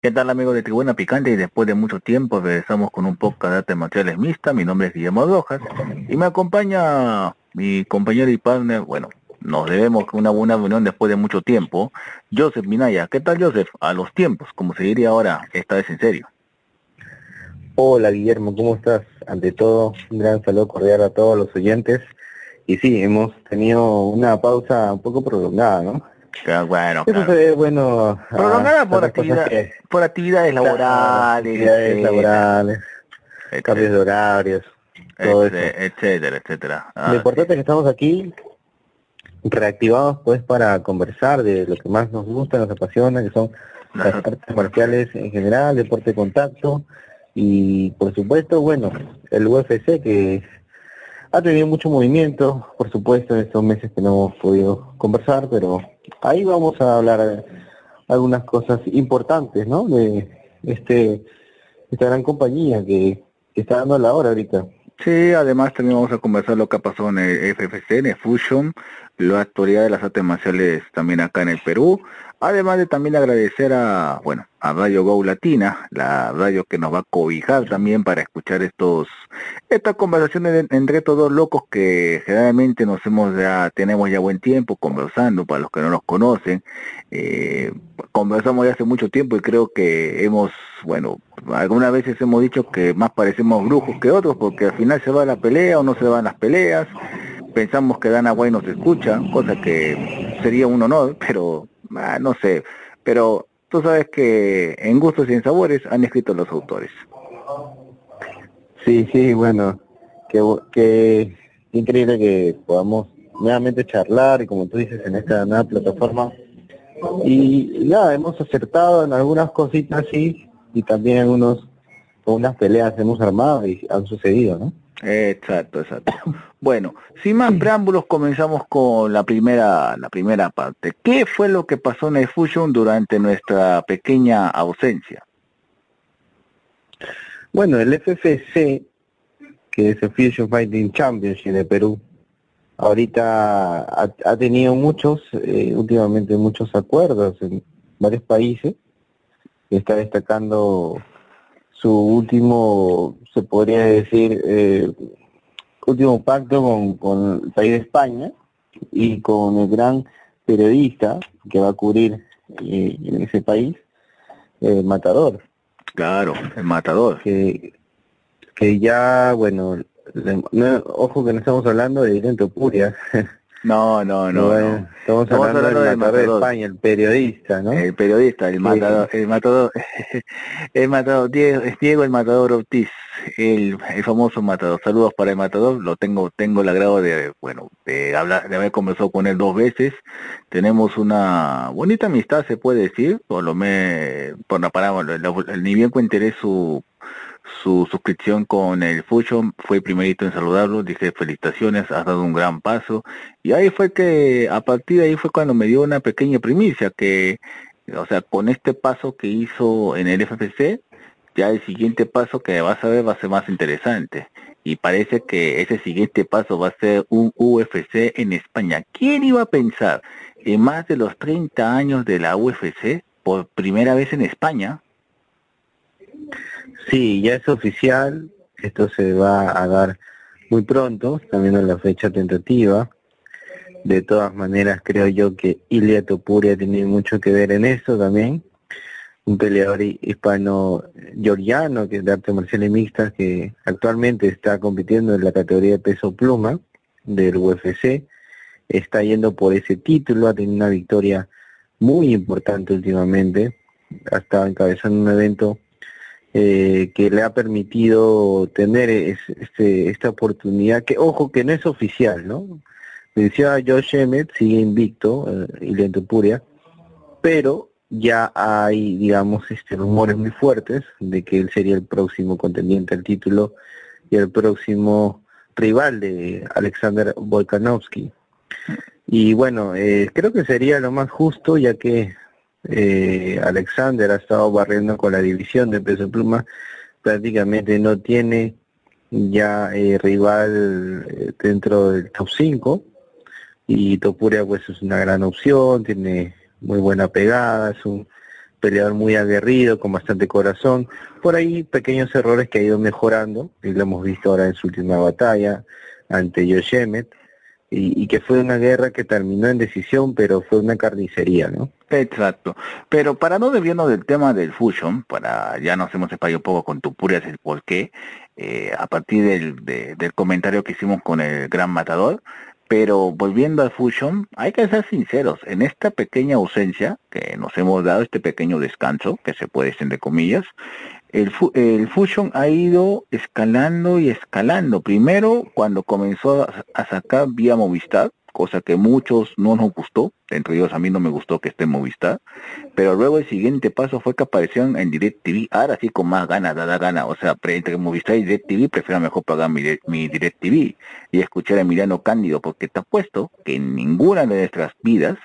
¿Qué tal amigos de Tribuna Picante? Y después de mucho tiempo regresamos con un podcast de artes marciales mixta. Mi nombre es Guillermo Rojas y me acompaña mi compañero y partner, bueno, nos debemos una buena reunión después de mucho tiempo, Joseph Minaya. ¿Qué tal Joseph? A los tiempos, como se diría ahora, esta vez en serio. Hola Guillermo, ¿cómo estás? Ante todo, un gran saludo cordial a todos los oyentes. Y sí, hemos tenido una pausa un poco prolongada, ¿no? Bueno, Eso se ve, bueno... Prolongada a por, actividad, que- por actividades laborales, actividades etcétera, laborales, cambios de horarios, todo eso. etcétera, etcétera. Ah, Lo importante es que estamos aquí reactivados pues para conversar de lo que más nos gusta, nos apasiona, que son las artes marciales en general, deporte de contacto y por supuesto, bueno, el UFC que ha tenido mucho movimiento, por supuesto, en estos meses que no hemos podido conversar, pero ahí vamos a hablar algunas cosas importantes, ¿no? De este esta gran compañía que, está dando la hora ahorita. Sí, además también vamos a conversar lo que ha pasado en el FFC, en Fusion, la actualidad de las artes marciales también acá en el Perú, además de también agradecer a, bueno, a Radio Go Latina, la radio que nos va a cobijar también para escuchar estos, estas conversaciones entre estos dos locos que generalmente nos hemos ya, tenemos ya buen tiempo conversando, para los que no nos conocen, eh, conversamos ya hace mucho tiempo y creo que hemos, bueno, algunas veces hemos dicho que más parecemos brujos que otros porque al final se va la pelea o no se van las peleas. Pensamos que Dana White nos escucha, cosa que sería un honor, pero ah, no sé. Pero tú sabes que en gustos y en sabores han escrito los autores. Sí, sí, bueno, qué, bu- qué increíble que podamos nuevamente charlar y como tú dices en esta nueva plataforma. Y, nada, hemos acertado en algunas cositas sí y también algunos con unas peleas hemos armado y han sucedido, ¿no? Exacto, exacto. Bueno, sin más preámbulos comenzamos con la primera, la primera parte. ¿Qué fue lo que pasó en el Fusion durante nuestra pequeña ausencia? Bueno, el FFC, que es el Fusion Fighting Championship de Perú, ahorita ha, ha tenido muchos, eh, últimamente muchos acuerdos en varios países. Está destacando su último, se podría decir, eh, último pacto con, con el país de España y con el gran periodista que va a cubrir eh, en ese país, eh, Matador Claro, el matador. que, que ya, bueno, le- no- ojo que no estamos hablando de Violento Puria, No, no, no, Bueno, no. estamos, Estamos hablando, hablando del del matador de matador. España, el periodista, ¿no? El periodista, el matador, el matador, el matador, Diego, es Diego el matador Ortiz, el, el famoso matador. Saludos para el matador, lo tengo, tengo el agrado de, bueno, de hablar, de haber conversado con él dos veces. Tenemos una bonita amistad, se puede decir, por lo me, por la palabra, ni bien enteré su su suscripción con el Fusion, fue primerito en saludarlo, dije felicitaciones, has dado un gran paso, y ahí fue que, a partir de ahí fue cuando me dio una pequeña primicia, que, o sea, con este paso que hizo en el FFC, ya el siguiente paso que vas a ver va a ser más interesante, y parece que ese siguiente paso va a ser un UFC en España. ¿Quién iba a pensar en más de los 30 años de la UFC, por primera vez en España, Sí, ya es oficial, esto se va a dar muy pronto, también en la fecha tentativa. De todas maneras, creo yo que Ilia Topuria tiene mucho que ver en eso también. Un peleador hi- hispano-georgiano que es de artes marciales mixtas que actualmente está compitiendo en la categoría de peso pluma del UFC. Está yendo por ese título, ha tenido una victoria muy importante últimamente. Ha estado encabezando un evento eh, que le ha permitido tener es- este, esta oportunidad, que ojo que no es oficial, ¿no? Decía Josh Emmett, sigue invicto, eh, Ilian Tupuria, pero ya hay, digamos, este, rumores muy fuertes de que él sería el próximo contendiente al título y el próximo rival de Alexander Volkanovski. Y bueno, eh, creo que sería lo más justo ya que eh, Alexander ha estado barriendo con la división de peso pluma, prácticamente no tiene ya eh, rival dentro del top 5 y Topuria pues es una gran opción, tiene muy buena pegada, es un peleador muy aguerrido, con bastante corazón. Por ahí pequeños errores que ha ido mejorando, y lo hemos visto ahora en su última batalla ante Yoshemet, y, y, que fue una guerra que terminó en decisión, pero fue una carnicería, ¿no? Exacto. Pero para no desviarnos del tema del Fusion, para ya nos hemos explayado un poco con Tupurias el por qué, eh, a partir del, del comentario que hicimos con el Gran Matador, pero volviendo al Fusion, hay que ser sinceros, en esta pequeña ausencia que nos hemos dado, este pequeño descanso, que se puede decir entre comillas, el, el Fusion ha ido escalando y escalando. Primero, cuando comenzó a, sacar vía Movistar, cosa que muchos no nos gustó, entre ellos a mí no me gustó que esté en Movistar, pero luego el siguiente paso fue que aparecieron en DirecTV, ahora sí con más ganas, da gana, o sea, entre Movistar y DirecTV prefiero mejor pagar mi, mi DirecTV y escuchar a Emiliano Cándido, porque te apuesto que en ninguna de nuestras vidas,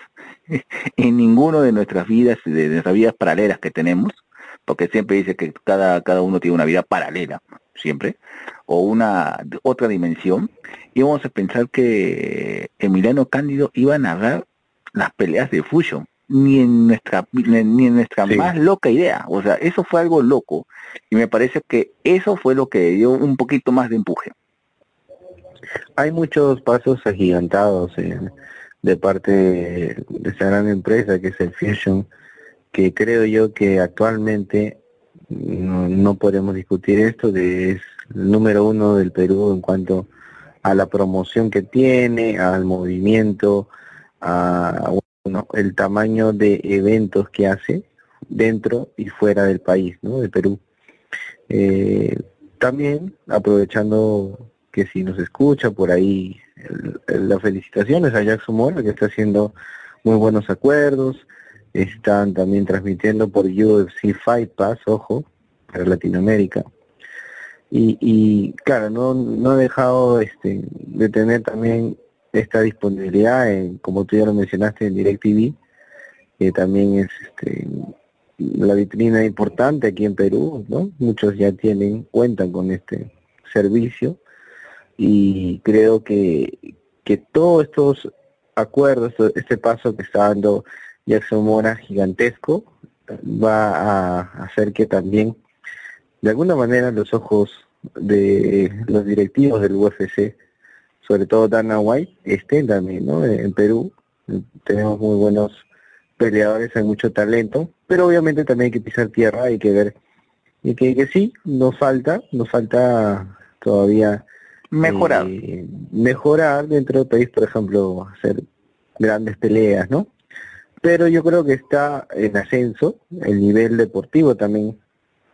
en ninguno de nuestras vidas, de nuestras vidas paralelas que tenemos, porque siempre dice que cada, cada uno tiene una vida paralela, siempre, o una otra dimensión, íbamos a pensar que Emiliano Cándido iba a narrar las peleas de Fusion, ni en nuestra ni en nuestra más loca idea, o sea, eso fue algo loco y me parece que eso fue lo que dio un poquito más de empuje. Hay muchos pasos agigantados de parte de esa gran empresa que es el Fusion, que creo yo que actualmente no, no podemos discutir esto, de es el número uno del Perú en cuanto a la promoción que tiene, al movimiento, a el tamaño de eventos que hace dentro y fuera del país, ¿no? De Perú. Eh, también, aprovechando que si nos escucha por ahí, las felicitaciones a Jackson Mora, que está haciendo muy buenos acuerdos, están también transmitiendo por UFC Fight Pass, ojo, para Latinoamérica. Y, y claro, no, no ha dejado este, de tener también esta disponibilidad, en, como tú ya lo mencionaste, en DirecTV, que también es este, la vitrina importante aquí en Perú, ¿no? Muchos ya tienen, cuentan con este servicio y creo que, que todos estos acuerdos, este paso que está dando Jackson Mora gigantesco, va a hacer que también de alguna manera los ojos de los directivos del UFC, sobre todo Dana White, estén también, ¿no? En Perú tenemos muy buenos peleadores, hay mucho talento, pero obviamente también hay que pisar tierra, hay que ver y que, que sí, nos falta, nos falta todavía mejorar, eh, mejorar dentro del país, por ejemplo, hacer grandes peleas, ¿no? Pero yo creo que está en ascenso, el nivel deportivo también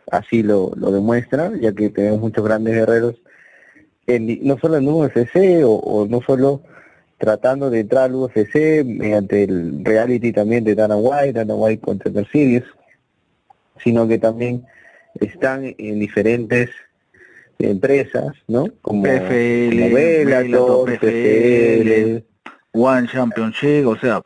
así lo, lo demuestra, ya que tenemos muchos grandes guerreros, en, no solo en UFC o, o, no solo tratando de entrar al UFC mediante el reality también de Dana White, Dana White contra Mercedes, sino que también están en diferentes empresas, ¿no? Como, PFL, como PFL, One Championship, o sea,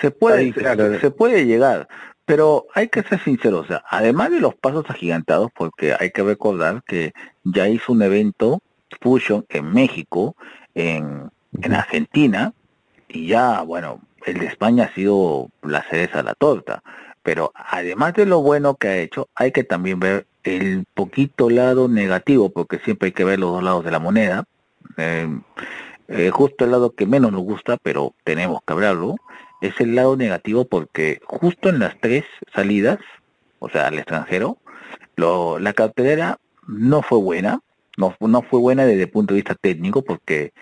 se puede, se puede llegar. Pero hay que ser sinceros, o sea, además de los pasos agigantados, porque hay que recordar que ya hizo un evento Fusion en México, en, en Argentina, y ya, bueno, el de España ha sido la cereza a la torta. Pero además de lo bueno que ha hecho, hay que también ver el poquito lado negativo, porque siempre hay que ver los dos lados de la moneda. Eh, eh, justo el lado que menos nos gusta, pero tenemos que hablarlo, es el lado negativo porque justo en las tres salidas, o sea, al extranjero, lo, la cartelera no fue buena, no, no fue buena desde el punto de vista técnico porque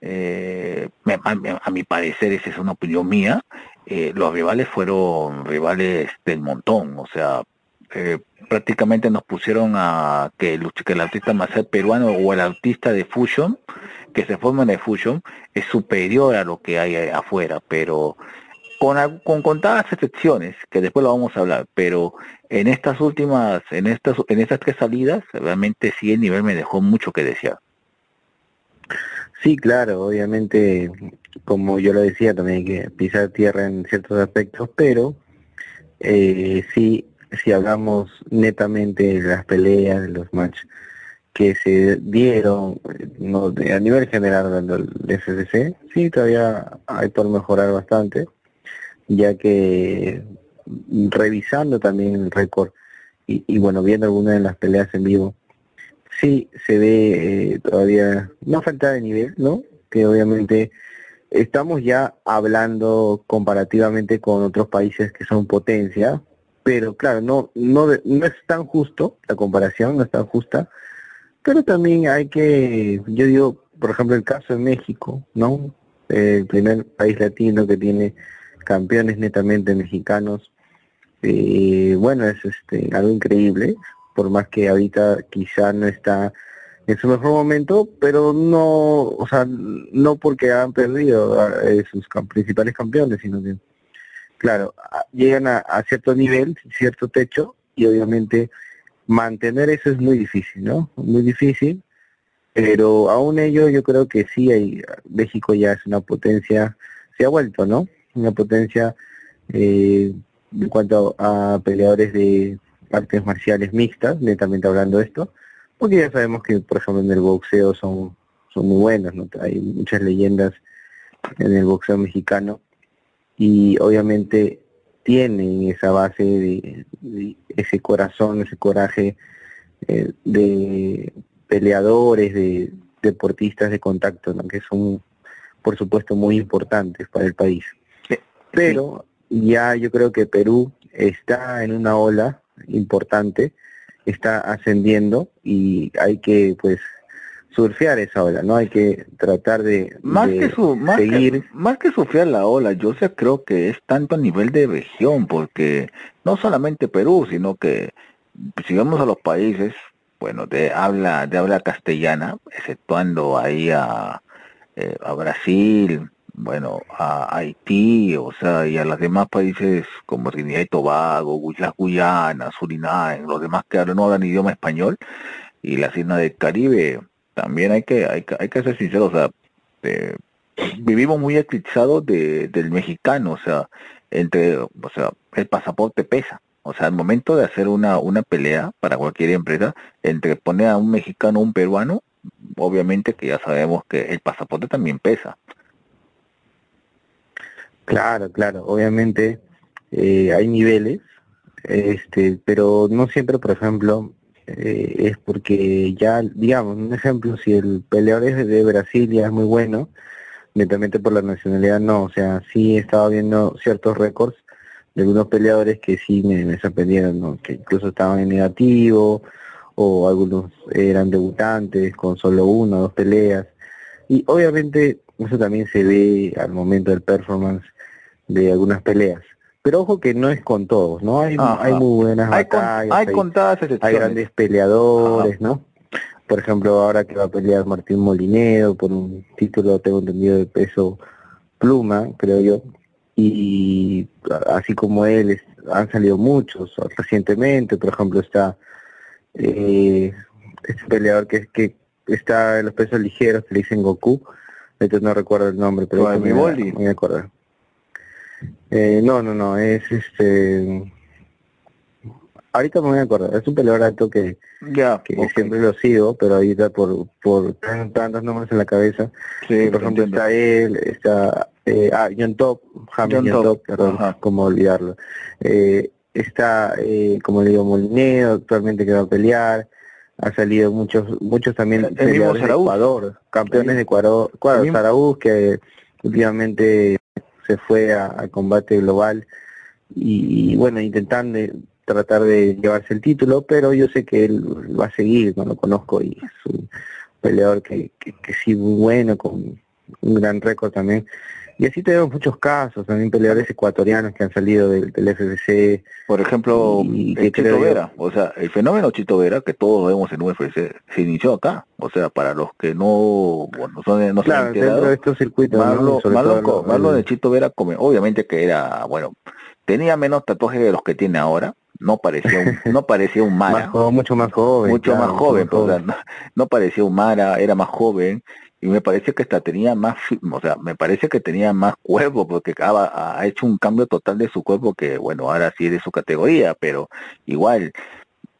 eh, a, mi parecer, esa es una opinión mía, eh, los rivales fueron rivales del montón, o sea, eh, prácticamente nos pusieron a que el, que el artista más peruano o el artista de Fusion, que se forma en el Fusion, es superior a lo que hay afuera, pero con, con contadas excepciones, que después lo vamos a hablar, pero en estas últimas, en estas, en estas tres salidas, realmente sí el nivel me dejó mucho que desear. Sí, claro, obviamente, como yo lo decía, también hay que pisar tierra en ciertos aspectos, pero eh, sí, si hablamos netamente de las peleas, de los matches que se dieron no, a nivel general del FCC, sí, todavía hay por mejorar bastante, ya que revisando también el récord y, y, bueno, viendo algunas de las peleas en vivo, sí se ve eh, todavía no falta de nivel, ¿no? Que obviamente estamos ya hablando comparativamente con otros países que son potencia, pero claro, no no no es tan justo la comparación, no es tan justa, pero también hay que, yo digo, por ejemplo, el caso de México, ¿no? El primer país latino que tiene campeones netamente mexicanos, eh, bueno, es este algo increíble, por más que ahorita quizá no está en su mejor momento, pero no, o sea, no porque han perdido a, eh, sus principales campeones, sino que, claro, llegan a, cierto nivel, cierto techo, y obviamente mantener eso es muy difícil, ¿no? Muy difícil, pero aún ello yo creo que sí, hay, México ya es una potencia, se ha vuelto, ¿no? Una potencia eh, en cuanto a peleadores de artes marciales mixtas, netamente hablando de esto, porque ya sabemos que, por ejemplo, en el boxeo son, son muy buenos, ¿no? Hay muchas leyendas en el boxeo mexicano y obviamente tienen esa base de, ese corazón, ese coraje eh, de peleadores, de deportistas de contacto, ¿no? que son, por supuesto, muy importantes para el país. Pero ya yo creo que Perú está en una ola importante, está ascendiendo y hay que pues surfear esa ola, ¿no? Hay que tratar de, más que su, más seguir. Que, más que surfear la ola, yo sé creo que es tanto a nivel de región, porque no solamente Perú, sino que si vamos a los países, bueno, de habla, de habla castellana, exceptuando ahí a, eh, a Brasil, bueno, a Haití, o sea, y a los demás países como Trinidad y Tobago, las Guyana, Surinam, los demás que no hablan idioma español, y la islas del Caribe, también hay que, hay, hay que ser sinceros, o sea, vivimos muy eclipsados de, del mexicano, o sea, entre, o sea, el pasaporte pesa. O sea, al momento de hacer una, una pelea para cualquier empresa, entre poner a un mexicano o un peruano, obviamente que ya sabemos que el pasaporte también pesa. Claro, claro, obviamente eh, hay niveles, este, pero no siempre, por ejemplo, eh, es porque ya, digamos, un ejemplo, si el peleador es de Brasil ya es muy bueno, netamente por la nacionalidad no, o sea, sí estaba viendo ciertos récords de algunos peleadores que sí me, sorprendieron, que incluso estaban en negativo, o algunos eran debutantes con solo una o dos peleas, y obviamente eso también se ve al momento del performance de algunas peleas. Pero ojo que no es con todos, ¿no? Hay, hay muy buenas hay batallas, hay, contadas hay grandes peleadores, ¿no? Por ejemplo, ahora que va a pelear Martín Molinero por un título, tengo entendido, de peso pluma, creo yo. Y así como él, han salido muchos recientemente. Por ejemplo, está eh, este peleador que, que está en los pesos ligeros, que le dicen Goku. Entonces no recuerdo el nombre, pero me, me acuerdo. Eh, no, no, no, es este... Ahorita me voy a acordar, es un peleador alto que, siempre lo sigo, pero ahorita por, por tantos nombres en la cabeza. Sí, por ejemplo, está él, está eh, ah, John Top, John, Top, perdón, como olvidarlo. Eh, está, eh, como le digo, Molineo, actualmente que va a pelear. Ha salido muchos muchos también peleadores de Ecuador, campeones de Ecuador, Ecuador que últimamente se fue a, combate global y, bueno, intentando tratar de llevarse el título, pero yo sé que él va a seguir, no lo conozco y es un peleador que, que, sí muy bueno, con un gran récord también. Y así tenemos muchos casos, también peleadores ecuatorianos que han salido del, del. Por ejemplo, el Chito Vera, o sea, el fenómeno Chito Vera, que todos vemos en UFC, se inició acá. O sea, para los que no, bueno, son, no claro, dentro de estos circuitos, Marlon, ¿no? Marlon, de Chito Vera, obviamente que era, bueno, tenía menos tatuajes de los que tiene ahora, no parecía un, no parecía un Mara. mucho más joven. Mucho más joven, pues, no, parecía un Mara, era más joven y me parece que hasta tenía más, o sea, me parece que tenía más cuerpo porque ha, ha, hecho un cambio total de su cuerpo que, bueno, ahora sí es de su categoría, pero igual,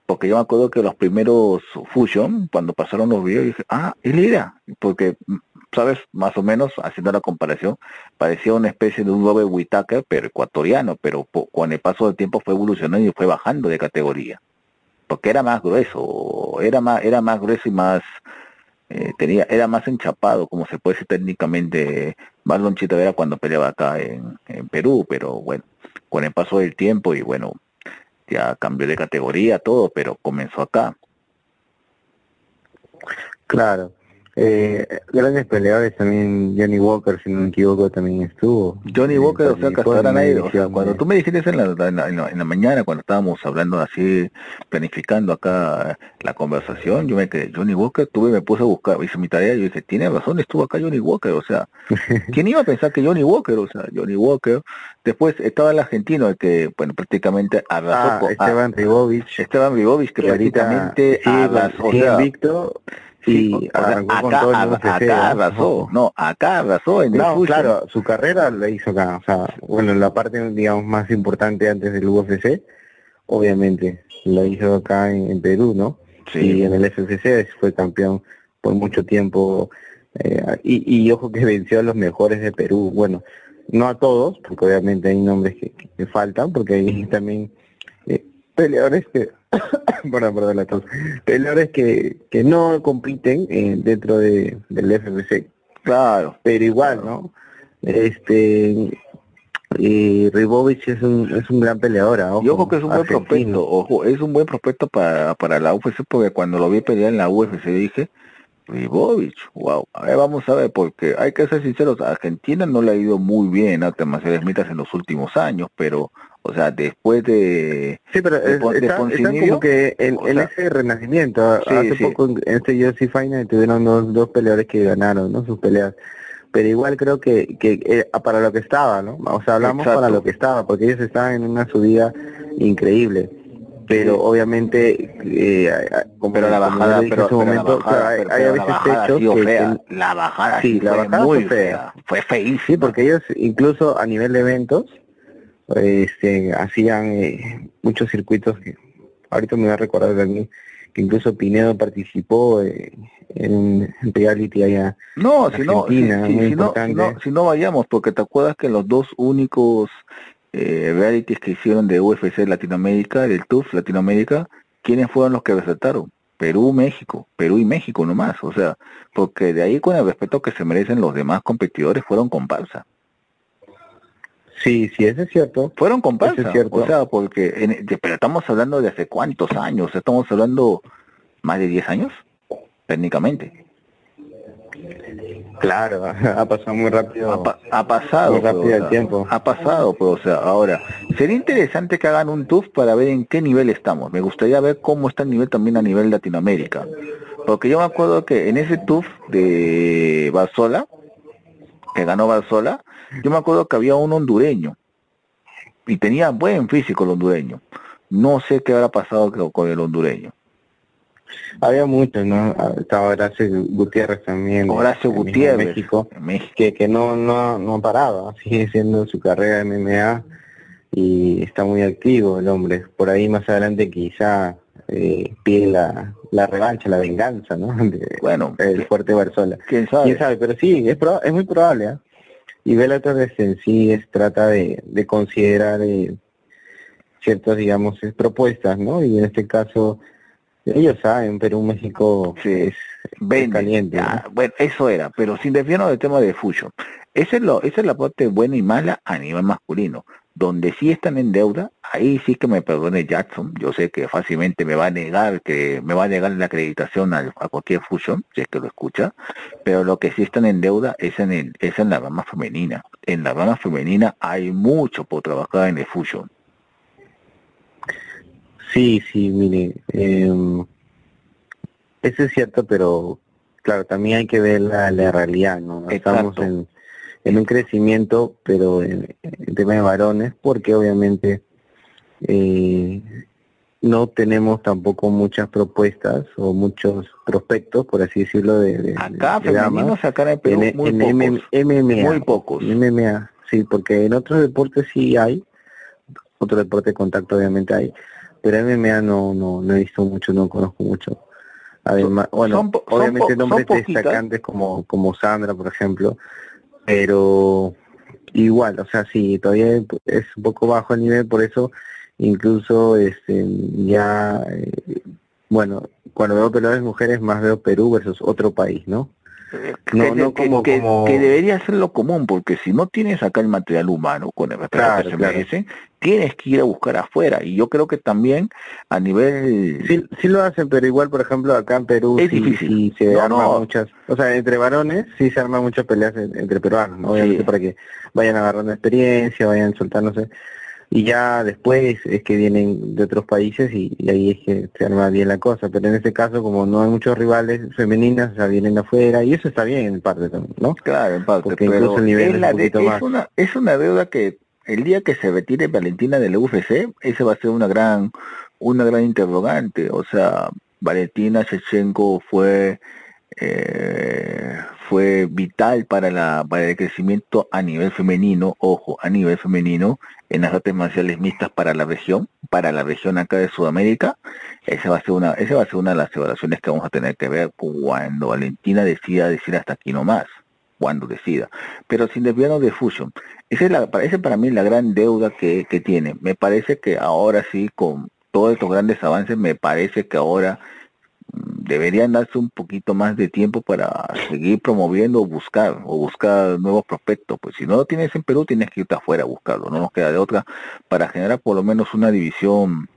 porque yo me acuerdo que los primeros Fusion, cuando pasaron los videos, dije, ah, él era, porque, sabes, más o menos, haciendo la comparación, parecía una especie de un Robert Whittaker, pero ecuatoriano, pero con el paso del tiempo fue evolucionando y fue bajando de categoría, porque era más grueso, era más, era más grueso y más eh, tenía era más enchapado, como se puede decir técnicamente, Marlon Chitavera cuando peleaba acá en, Perú, pero bueno, con el paso del tiempo y bueno, ya cambió de categoría todo, pero comenzó acá. Claro, eh, grandes peleadores también, Johnny Walker, si no me equivoco, también estuvo. Johnny eh, Walker, o sea, que nadie, o sea, cuando tú me dijiste en la, en, la, en, la, mañana, cuando estábamos hablando así, planificando acá la conversación, yo me quedé, Johnny Walker, tuve, me puse a buscar, hice mi tarea, y yo dije, tiene razón, estuvo acá Johnny Walker, o sea, ¿quién iba a pensar que Johnny Walker, o sea, Johnny Walker, después estaba el argentino, el que, bueno, prácticamente arrasó ah, Esteban Ribovich. Esteban Ribovich, que, prácticamente sí, arrasó, o sea, Sí, acá, acá arrasó, no, acá arrasó en no, claro, su carrera la hizo acá, o sea, bueno, la parte, digamos, más importante antes del UFC, obviamente, la hizo acá en, Perú, ¿no? Sí. Y en el FCC fue campeón por mucho tiempo, eh, y, y ojo que venció a los mejores de Perú, bueno, no a todos, porque obviamente hay nombres que, que faltan, porque hay también eh, peleadores que perdón, perdón, la tos. Peleadores que, que no compiten eh, dentro de, del FMC. Claro. Pero igual, ¿no? Este y Ribovich es un, es un gran peleador. Ojo, y ojo que es un buen prospecto, ojo, es un buen prospecto para, para la UFC porque cuando lo vi pelear en la UFC dije, Ribovich, wow, a ver, vamos a ver, porque hay que ser sinceros, a Argentina no le ha ido muy bien a Marcelo Mitas en los últimos años, pero o sea, después de... Sí, pero de, está, como que en, ese renacimiento. Hace poco en este UFC Final tuvieron dos, dos peleadores que ganaron, ¿no? Sus peleas. Pero igual creo que, que eh, para lo que estaba, ¿no? O sea, hablamos para lo que estaba, porque ellos estaban en una subida increíble. Pero obviamente, eh, como pero la bajada, pero, pero momento, la bajada, hay, a veces hechos que, fea. la bajada sí, la bajada muy fue fea. Fue feísima. Sí, porque ellos incluso a nivel de eventos este, hacían eh, muchos circuitos que ahorita me voy a recordar mí que incluso Pinedo participó eh, en un reality allá no si no si, no, si, no, vayamos porque te acuerdas que los dos únicos eh, realities que hicieron de UFC Latinoamérica del TUF Latinoamérica quiénes fueron los que resaltaron Perú, México, Perú y México nomás, o sea, porque de ahí con el respeto que se merecen los demás competidores fueron comparsa. Sí, sí, eso es cierto. Fueron comparsas, cierto. o sea, porque, pero estamos hablando de hace cuántos años, estamos hablando más de 10 años, técnicamente. Claro, ha pasado muy rápido. Ha, pasado. Muy rápido el tiempo. Ha pasado, pues, o sea, ahora, sería interesante que hagan un TUF para ver en qué nivel estamos. Me gustaría ver cómo está el nivel también a nivel Latinoamérica. Porque yo me acuerdo que en ese TUF de Barzola, que ganó Barzola, yo me acuerdo que había un hondureño y tenía buen físico el hondureño. No sé qué habrá pasado con el hondureño. Había muchos, ¿no? Estaba Horacio Gutiérrez también. Horacio Gutiérrez. México, Que, que no, no, no paraba, sigue siendo su carrera de MMA y está muy activo el hombre. Por ahí más adelante quizá eh, pide la, la revancha, la venganza, ¿no? bueno, el fuerte Barzola. ¿Quién sabe? ¿Quién sabe? Pero sí, es, es muy probable, ¿eh? Y Bellator en sí es, trata de, de considerar eh, ciertas, digamos, propuestas, ¿no? Y en este caso, ellos saben, Perú, México es, caliente. Bueno, eso era, pero sin desviarnos del tema de Fusion. Esa es, lo, esa es la parte buena y mala a nivel masculino. Donde sí están en deuda, ahí sí que me perdone Jackson, yo sé que fácilmente me va a negar que me va a negar la acreditación a, cualquier fusión, si es que lo escucha, pero lo que sí están en deuda es en el, es en la rama femenina. En la rama femenina hay mucho por trabajar en el fusion. Sí, sí, mire, eh, eso es cierto, pero claro, también hay que ver la, la realidad, ¿no? Estamos en, en un crecimiento, pero en, tema de varones, porque obviamente eh, no tenemos tampoco muchas propuestas o muchos prospectos, por así decirlo, de, de acá femeninos acá en Perú en, muy en pocos, MMA, muy pocos. MMA, sí, porque en otros deportes sí hay, otro deporte de contacto obviamente hay, pero MMA no no no he visto mucho, no conozco mucho. Además, bueno, son, obviamente son, nombres destacantes como como Sandra, por ejemplo, pero igual, o sea, sí, todavía es un poco bajo el nivel, por eso incluso este ya, eh, bueno, cuando veo peleadores mujeres más veo Perú versus otro país, ¿no? Que, no, no como, que, como... que, debería ser lo común, porque si no tienes acá el material humano con el respeto claro, que se claro. merecen, tienes que ir a buscar afuera. Y yo creo que también a nivel... Sí, sí lo hacen, pero igual, por ejemplo, acá en Perú es sí, difícil. sí se No, arman no. muchas... O sea, entre varones sí se arman muchas peleas en- entre peruanos, ¿no? Obviamente para que vayan agarrando experiencia, vayan soltándose. Y ya después es que vienen de otros países y, y ahí es que se arma bien la cosa. Pero en este caso, como no hay muchos rivales femeninas, o sea, vienen de afuera y eso está bien en parte también, ¿no? Claro, en parte, Porque pero incluso el nivel es, es la de- es más. una, es una deuda que el día que se retire Valentina del UFC, ese va a ser una gran, una gran interrogante. O sea, Valentina Shevchenko fue eh, fue vital para la para el crecimiento a nivel femenino, ojo, a nivel femenino en las artes marciales mixtas para la región, para la región acá de Sudamérica. Esa va a ser una, esa va a ser una de las evaluaciones que vamos a tener que ver cuando Valentina decida decir hasta aquí no más, cuando decida. Pero sin desviarnos de Fusion, esa es la, esa para mí la gran deuda que, que tiene. Me parece que ahora sí, con todos estos grandes avances, me parece que ahora deberían darse un poquito más de tiempo para seguir promoviendo o buscar o buscar nuevos prospectos pues si no lo tienes en Perú tienes que irte afuera a buscarlo no nos queda de otra para generar por lo menos una división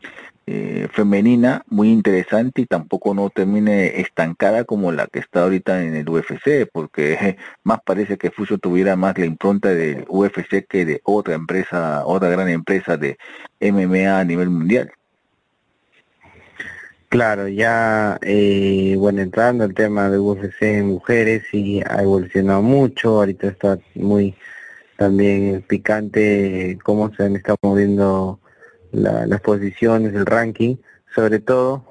eh, femenina muy interesante y tampoco no termine estancada como la que está ahorita en el UFC porque más parece que Fusion tuviera más la impronta del UFC que de otra empresa otra gran empresa de MMA a nivel mundial Claro, ya, eh, bueno, entrando al tema de UFC en mujeres, sí ha evolucionado mucho, ahorita está muy también picante cómo se han estado moviendo la- las posiciones, el ranking, sobre todo,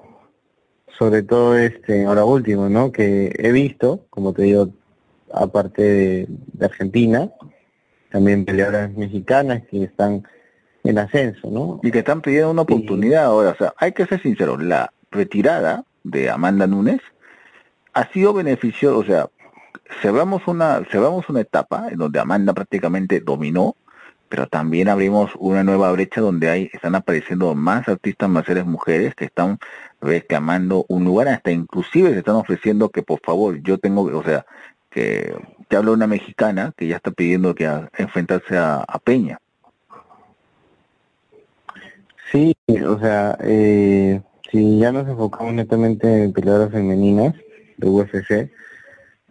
sobre todo este, ahora último, ¿no? Que he visto, como te digo, aparte de, de Argentina, también peleadoras mexicanas que están en ascenso, ¿no? y que están pidiendo una oportunidad ahora. O sea, hay que ser sinceros, la retirada de Amanda Nunes ha sido beneficioso, o sea, cerramos una, cerramos una etapa en donde Amanda prácticamente dominó, pero también abrimos una nueva brecha donde hay, están apareciendo más artistas marciales mujeres que están reclamando un lugar, hasta inclusive se están ofreciendo que por favor, yo tengo, o sea, que te habla una mexicana que ya está pidiendo que a- enfrentarse a, a Peña. Sí, o sea, eh, si ya nos enfocamos netamente en peleadoras femeninas de UFC,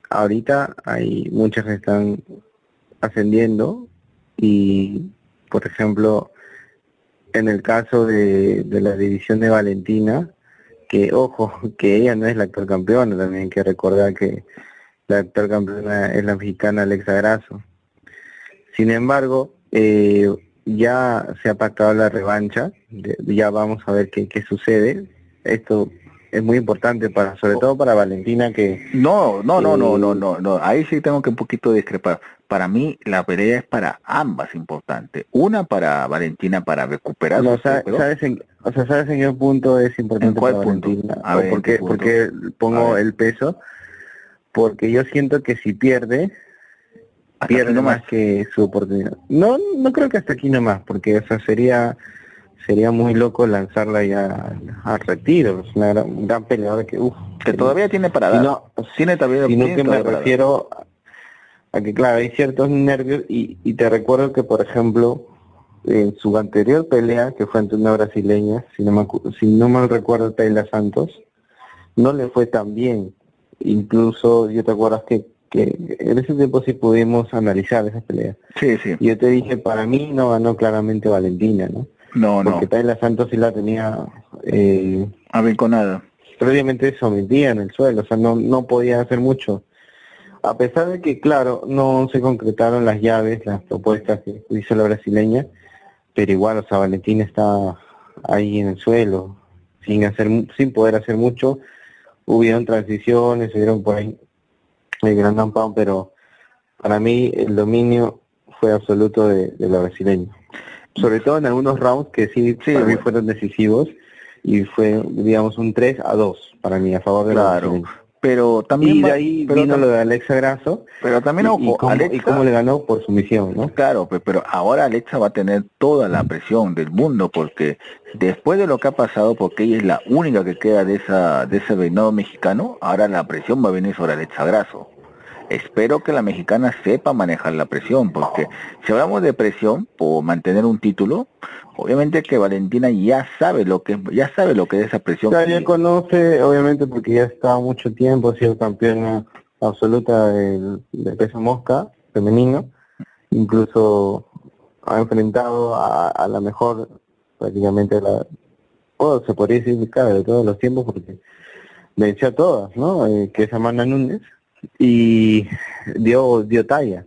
ahorita hay muchas que están ascendiendo y, por ejemplo, en el caso de, de la división de Valentina, que ojo, que ella no es la actual campeona, también hay que recordar que la actual campeona es la mexicana Alexa Grasso. Sin embargo, eh, ya se ha pactado la revancha, ya vamos a ver qué, qué sucede. Esto es muy importante para, sobre todo para Valentina que No, no, no, no, Eh, no, no, no. Ahí sí tengo que un poquito discrepar. Para mí la pelea es para ambas importante. Una para Valentina para recuperar no sabes en, o sea, sabes en qué punto es importante cuál para punto? Valentina A ver, ¿en porque A pongo el peso porque yo siento que si pierde Hasta pierde nomás. más que su oportunidad. No, no creo que hasta aquí nomás, porque o sea, sería sería muy loco lanzarla ya al retiro. Es una gran, gran peleadora que, uff, Que todavía tiene para dar. no, tiene todavía, sino que me refiero a que, claro, hay ciertos nervios y, y te recuerdo que, por ejemplo, en su anterior pelea, que fue ante una brasileña, si no, me, si no mal recuerdo, Taylor Santos, no le fue tan bien. Incluso, yo te acuerdas que, que en ese tiempo sí pudimos analizar esa pelea. Sí, sí. Yo te dije, para mí no ganó claramente Valentina, ¿no? No, no. Porque Taylor Santos sí la tenía... Eh, nada Previamente sometida en el suelo, o sea, no, no podía hacer mucho. A pesar de que, claro, no se concretaron las llaves, las propuestas que hizo la brasileña, pero igual, o sea, Valentina está ahí en el suelo, sin hacer, sin poder hacer mucho. Hubieron transiciones, hubieron por ahí el gran tampón, pero para mí el dominio fue absoluto de, de la brasileña. Sobre todo en algunos rounds que sí, sí para mí fueron decisivos y fue, digamos, un 3 a 2 para mí a favor de claro. la pero también y de ahí vino lo de Alexa Grasso. pero también ojo, y, cómo, Alexa, y cómo le ganó por sumisión no claro pero ahora Alexa va a tener toda la presión del mundo porque después de lo que ha pasado porque ella es la única que queda de esa de ese reinado mexicano ahora la presión va a venir sobre Alexa Grasso espero que la mexicana sepa manejar la presión, porque si hablamos de presión por mantener un título, obviamente que Valentina ya sabe lo que ya sabe lo que es esa presión. Ya, conoce, obviamente porque ya estado mucho tiempo, sido campeona absoluta del, peso mosca femenino, incluso ha enfrentado a, la mejor prácticamente la oh, se podría decir claro, de todos los tiempos porque venció a todas, ¿no? Eh, que es Amanda Núñez y dio, dio talla.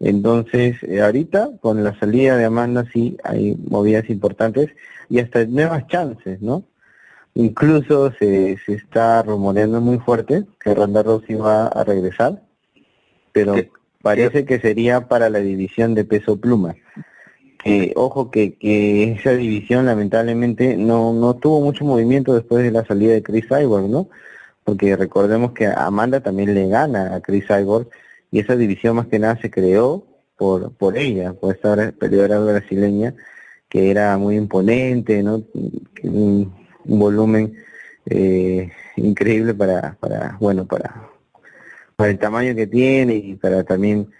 Entonces, eh, ahorita con la salida de Amanda sí hay movidas importantes y hasta nuevas chances, ¿no? Incluso se, se está rumoreando muy fuerte que Ronda Rousey va a regresar, pero parece que sería para la división de peso pluma. ojo que, que esa división lamentablemente no, no tuvo mucho movimiento después de la salida de Chris Cyborg, ¿no? Porque recordemos que Amanda también le gana a Chris Cyborg y esa división más que nada se creó por por ella, por esta peleadora brasileña que era muy imponente, ¿no? Un, volumen eh, increíble para, para, bueno, para, para el tamaño que tiene y para también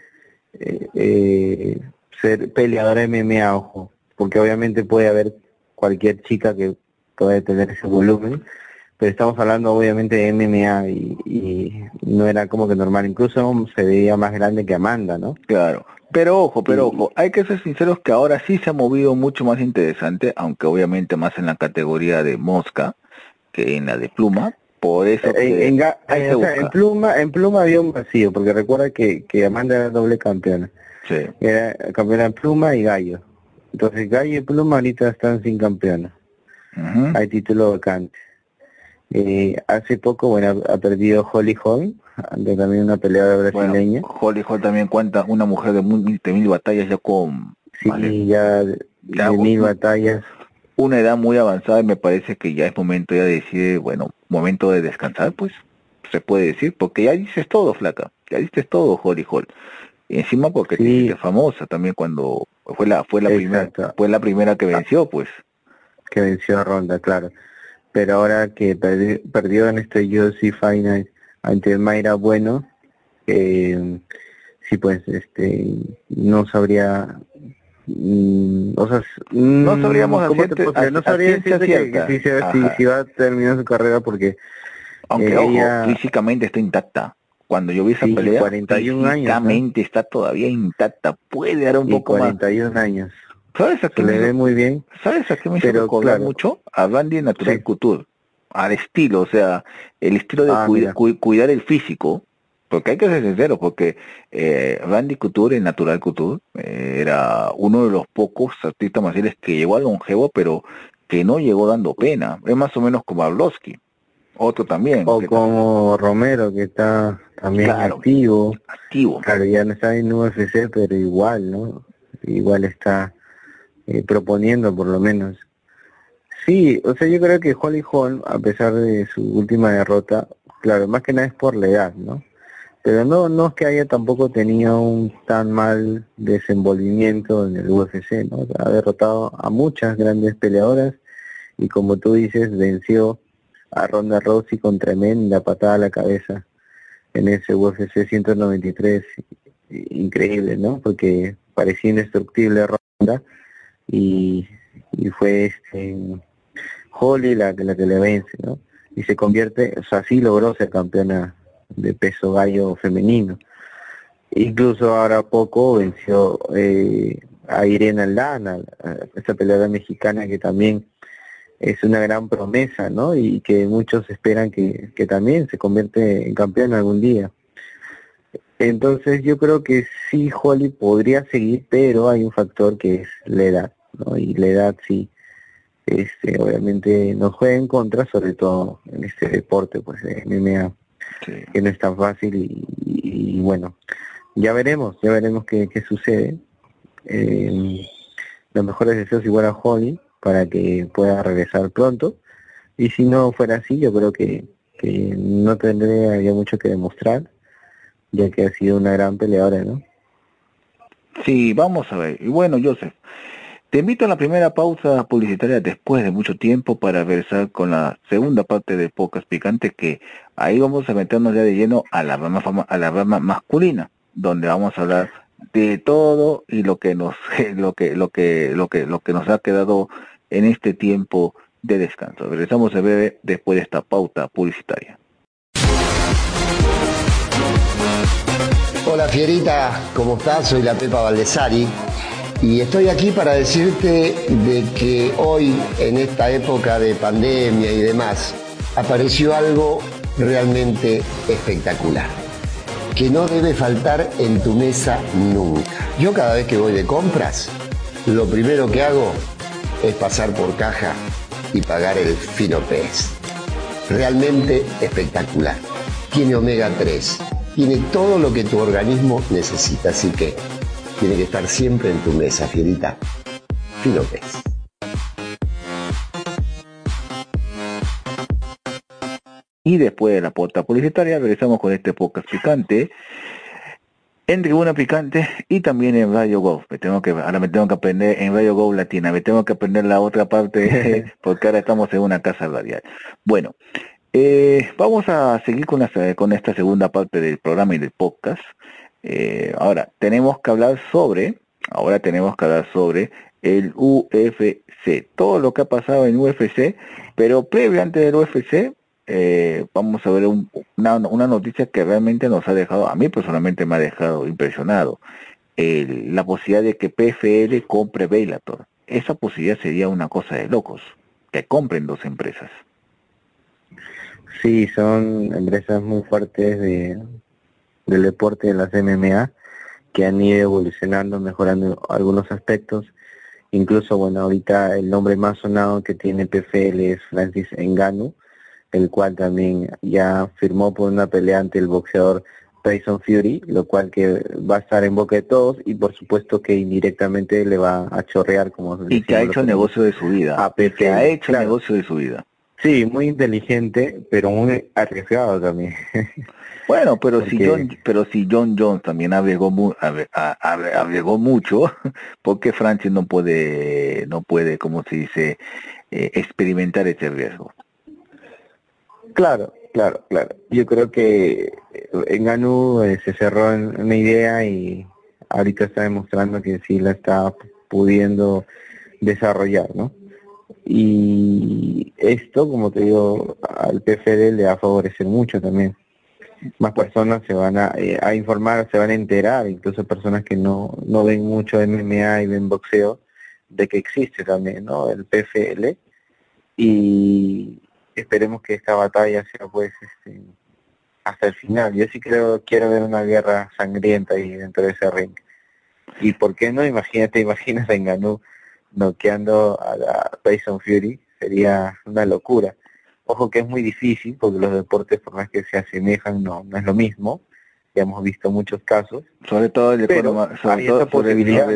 eh, eh, ser peleadora MMA, ojo, porque obviamente puede haber cualquier chica que puede tener ese volumen, pero estamos hablando obviamente de MMA y, no era como que normal, incluso se veía más grande que Amanda, ¿no? Claro, pero ojo, pero ojo, hay que ser sinceros que ahora sí se ha movido mucho más interesante, aunque obviamente más en la categoría de mosca que en la de pluma, por eso que en, en, pluma en pluma había un vacío, porque recuerda que, que Amanda era doble campeona. Sí. Era campeona en pluma y gallo. Entonces gallo y pluma ahorita están sin campeona. Hay título vacante. Eh, hace poco, bueno, ha perdido Holly Holm, de también una peleadora brasileña. Holly Holm también cuenta una mujer de, mil batallas ya con... Sí, ya de, mil batallas. Una edad muy avanzada y me parece que ya es momento ya de decir, bueno, momento de descansar, pues, se puede decir, porque ya dices todo, flaca, ya dices todo, Holly Holm. Y encima porque sí. es famosa también cuando fue la fue la primera fue la primera que venció pues que venció a Ronda claro pero ahora que perdió en este UFC Final ante Mayra Bueno, eh, sí pues este no sabría mm, o sea no sabríamos decir, no sabría decir si, va a terminar su carrera porque aunque ojo, físicamente está intacta. Cuando yo vi esa pelea 41 físicamente está todavía intacta. Puede dar un poco 41 más. años ¿Sabes a qué le ve muy bien? ¿Sabes a qué me hizo recordar mucho? A Bandy Natural Couture. Al estilo, o sea, el estilo de ah, cuidar el físico. Porque hay que ser sincero, porque eh, Randy Couture, el Natural Couture, eh, era uno de los pocos artistas marciales que llegó al longevo, pero que no llegó dando pena. Es más o menos como Arlovsky. Otro también. O como Romero, que está también activo. Activo. Claro, ya no está en UFC, pero igual, ¿no? Igual está eh, proponiendo por lo menos. Sí, o sea, yo creo que Holly Holm, a pesar de su última derrota, claro, más que nada es por la edad, ¿no? Pero no, no es que haya tampoco tenido un tan mal desenvolvimiento en el UFC, ¿no? Ha derrotado a muchas grandes peleadoras y como tú dices, venció a Ronda Rousey con tremenda patada a la cabeza en ese UFC 193. Increíble, ¿no? Porque parecía indestructible Ronda y, y fue este Holly la, la que le vence, ¿no? Y se convierte, o sea, sí logró ser campeona de peso gallo femenino. Incluso ahora poco venció eh, a Irene Aldana, esta peleadora mexicana que también es una gran promesa, ¿no? Y que muchos esperan que, que también se convierte en campeón algún día. Entonces yo creo que sí, Holly podría seguir, pero hay un factor que es la edad, ¿no? Y la edad sí, este, obviamente nos juega en contra, sobre todo en este deporte, pues de MMA, que no es tan fácil y, bueno, ya veremos, ya veremos qué, qué sucede. Eh, los mejores deseos igual a Holly para que pueda regresar pronto y si no fuera así yo creo que, que no tendría mucho que demostrar ya que ha sido una gran peleadora, ¿no? Sí, vamos a ver. Y bueno, Joseph, te invito a la primera pausa publicitaria después de mucho tiempo para versar con la segunda parte de Pocas Picantes, que ahí vamos a meternos ya de lleno a la rama, a la rama masculina, donde vamos a hablar de todo y lo que nos lo que lo que lo que lo que nos ha quedado en este tiempo de descanso. Regresamos a breve después de esta pauta publicitaria. Hola Fierita, ¿cómo estás? Soy la Pepa Valdesari y estoy aquí para decirte de que hoy, en esta época de pandemia y demás, apareció algo realmente espectacular, que no debe faltar en tu mesa nunca. Yo cada vez que voy de compras, lo primero que hago es pasar por caja y pagar el fino pez. Realmente espectacular. Tiene omega 3, tiene todo lo que tu organismo necesita, así que tiene que estar siempre en tu mesa, fierita. Filopez. Y después de la puerta publicitaria regresamos con este podcast picante en Tribuna Picante y también en Radio Go. Me tengo que, ahora me tengo que aprender en Radio Go Latina, me tengo que aprender la otra parte porque ahora estamos en una casa radial. Bueno, eh, vamos a seguir con, con esta segunda parte del programa y del podcast. Eh, ahora, tenemos que hablar sobre, ahora tenemos que hablar sobre el UFC, todo lo que ha pasado en UFC, pero previo antes del UFC, eh, vamos a ver una, noticia que realmente nos ha dejado, a mí personalmente me ha dejado impresionado, la posibilidad de que PFL compre Bellator. Esa posibilidad sería una cosa de locos, que compren dos empresas. Sí, son empresas muy fuertes de, del deporte de las MMA que han ido evolucionando, mejorando algunos aspectos. Incluso, bueno, ahorita el nombre más sonado que tiene PFL es Francis Enganu, el cual también ya firmó por una pelea ante el boxeador Tyson Fury, lo cual que va a estar en boca de todos y por supuesto que indirectamente le va a chorrear como y que ha hecho negocio de su vida, a que ha hecho el negocio de su vida. Sí, muy inteligente, pero muy arriesgado también. Bueno, pero si John, pero si John Jones también arriesgó, mu mucho, porque Francis no puede, no puede, como se dice, eh, experimentar ese riesgo. Claro, claro, claro. Yo creo que en Anu eh, se cerró en una idea y ahorita está demostrando que sí la está pudiendo desarrollar, ¿no? Y esto, como te digo, al PFD le va a favorecer mucho también más personas se van eh, a, informar, se van a enterar, incluso personas que no, no ven mucho MMA y ven boxeo, de que existe también ¿no? el PFL y esperemos que esta batalla sea pues este, hasta el final. Yo sí creo, quiero ver una guerra sangrienta ahí dentro de ese ring. Y por qué no, imagínate, imaginas a Ngannou noqueando a la Tyson Fury, sería una locura. Ojo que es muy difícil porque los deportes por más que se asemejan no, no es lo mismo. Ya hemos visto muchos casos. Sobre todo el sobre todo, posibilidad,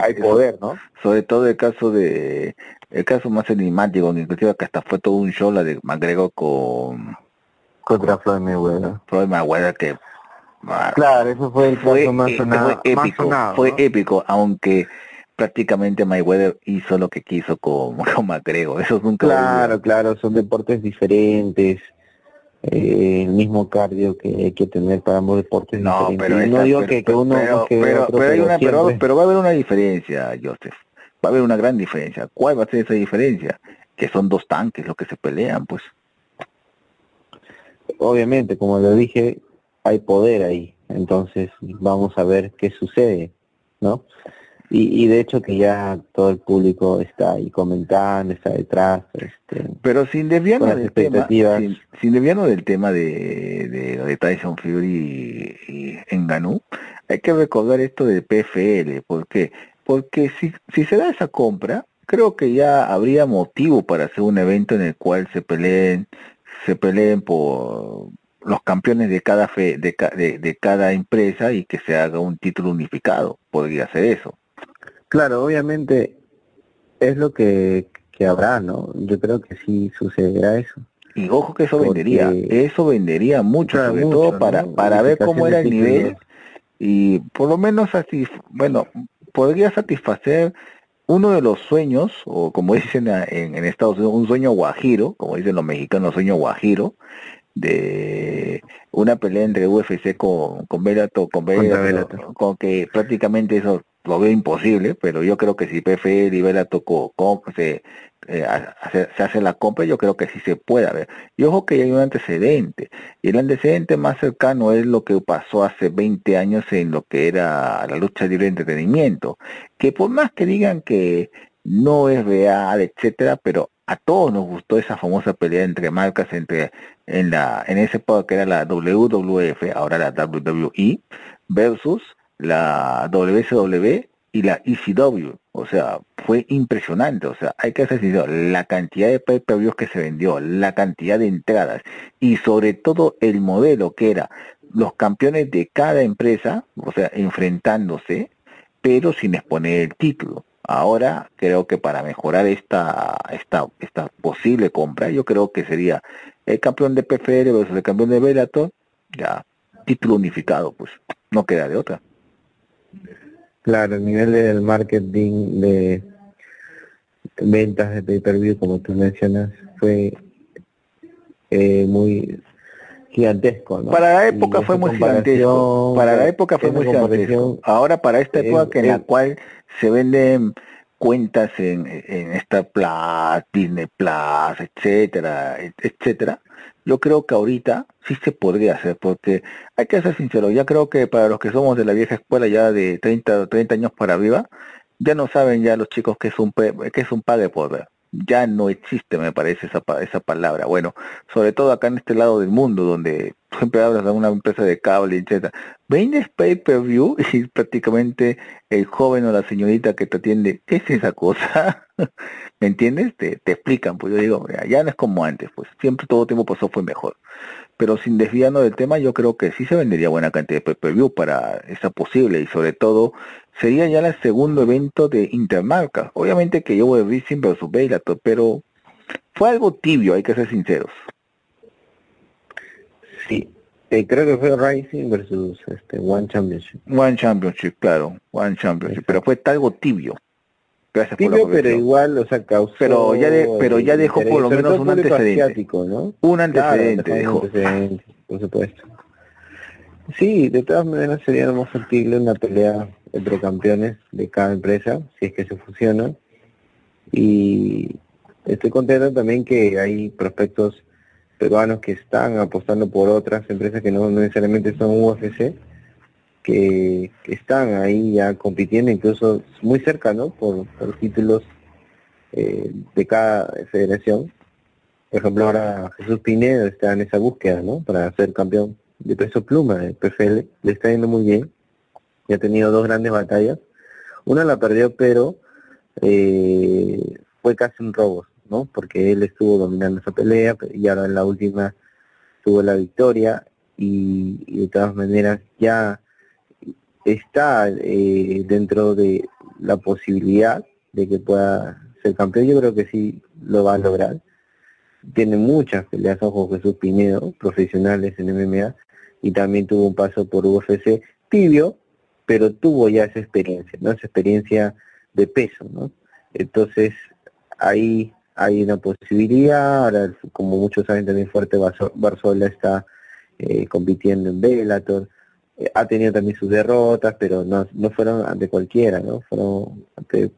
hay, poder, ¿no? Sobre todo el caso de el caso más enigmático, inclusive que hasta fue todo un show la de McGregor con contra Floyd Mayweather. Floyd Mayweather que Claro, eso fue el caso más, e, sonado, fue épico, fue épico, aunque prácticamente Mayweather hizo lo que quiso con, con McGregor. Eso nunca Claro, claro, son deportes diferentes. Eh, el mismo cardio que hay que tener para ambos deportes no, pero no digo que, uno pero, pero, hay una, pero, va a haber una diferencia, Joseph. Va a haber una gran diferencia. ¿Cuál va a ser esa diferencia? Que son dos tanques los que se pelean, pues. Obviamente, como lo dije, hay poder ahí. Entonces, vamos a ver qué sucede, ¿no? Y, de hecho que ya todo el público está ahí comentando, está detrás. Este, Pero sin desviarnos del tema, sin, del tema de, de, Tyson Fury y, en Ganú, hay que recordar esto de PFL, ¿por qué? Porque si, si se da esa compra, creo que ya habría motivo para hacer un evento en el cual se peleen, se peleen por los campeones de cada fe, de, de, de cada empresa y que se haga un título unificado. Podría ser eso. Claro, obviamente es lo que, que habrá, ¿no? Yo creo que sí sucederá eso. Y ojo que eso vendería, eso vendería mucho, sobre todo para, para ver cómo era el nivel y por lo menos así, bueno, podría satisfacer uno de los sueños, o como dicen en, en Estados Unidos, un sueño guajiro, como dicen los mexicanos, sueño guajiro, de una pelea entre UFC con, con Bellator, con, Bellator, con que prácticamente eso lo veo imposible, pero yo creo que si PFL y Vela tocó, se, eh, se hace la compra, yo creo que sí se puede ver. Y ojo que hay un antecedente, y el antecedente más cercano es lo que pasó hace 20 años en lo que era la lucha libre de entretenimiento, que por más que digan que no es real, etcétera, pero a todos nos gustó esa famosa pelea entre marcas entre en la en ese que era la WWF, ahora la WWE versus la WCW y la ECW. O sea, fue impresionante. O sea, hay que hacer la cantidad de pay per que se vendió, la cantidad de entradas y sobre todo el modelo que era los campeones de cada empresa, o sea, enfrentándose, pero sin exponer el título. Ahora creo que para mejorar esta, esta, esta posible compra, yo creo que sería el campeón de PFR versus el campeón de Bellator, ya título unificado, pues no queda de otra. Claro, el nivel del marketing de ventas de pay-per-view, como tú mencionas, fue eh, muy gigantesco. Para la época fue muy gigantesco. Para la época fue muy gigantesco. Ahora para esta época en la cual se venden cuentas en, en esta Plus, Disney Plus, etcétera, etcétera, yo creo que ahorita sí se podría hacer, porque hay que ser sincero, ya creo que para los que somos de la vieja escuela ya de 30, 30 años para arriba, ya no saben ya los chicos que es un, que es un pague por ya no existe, me parece, esa, esa palabra. Bueno, sobre todo acá en este lado del mundo, donde siempre hablas de una empresa de cable, etcétera. Vendes pay-per-view y prácticamente el joven o la señorita que te atiende, ¿qué es esa cosa? ¿Me entiendes? Te, explican, pues yo digo, ya no es como antes, pues siempre todo tiempo pasó fue mejor. Pero sin desviarnos del tema, yo creo que sí se vendería buena cantidad de pay-per-view para esa posible y sobre todo sería ya el segundo evento de Intermarca. Obviamente que yo voy a Racing versus Bellator, pero fue algo tibio, hay que ser sinceros. Sí, eh, creo que fue Rising versus este, One Championship. One Championship, claro, One Championship, pero fue algo tibio. Gracias tibio, pero igual, o sea, causó... Pero ya, pero ya dejó por lo menos un antecedente. ¿no? Un antecedente, dejó. por supuesto. Sí, de todas maneras sería más factible una pelea entre campeones de cada empresa, si es que se fusionan. Y estoy contento también que hay prospectos peruanos que están apostando por otras empresas que no, necesariamente son UFC, que, están ahí ya compitiendo, incluso muy cerca, ¿no? Por, títulos eh, de cada federación. Por ejemplo, ahora Jesús Pinedo está en esa búsqueda, ¿no? Para ser campeón de peso pluma de PFL, le está yendo muy bien y ha tenido dos grandes batallas. Una la perdió, pero eh, fue casi un robo, ¿no? Porque él estuvo dominando esa pelea y ahora en la última tuvo la victoria y, de todas maneras ya está eh, dentro de la posibilidad de que pueda ser campeón. Yo creo que sí lo va a lograr. Tiene muchas peleas, ojo Jesús Pinedo, profesionales en MMA, y también tuvo un paso por UFC tibio, pero tuvo ya esa experiencia, ¿no? Esa experiencia de peso, ¿no? Entonces, ahí hay una posibilidad, ahora como muchos saben también Fuerte Barzola está eh, compitiendo en Bellator, eh, ha tenido también sus derrotas, pero no, no fueron ante cualquiera, ¿no? Fueron ante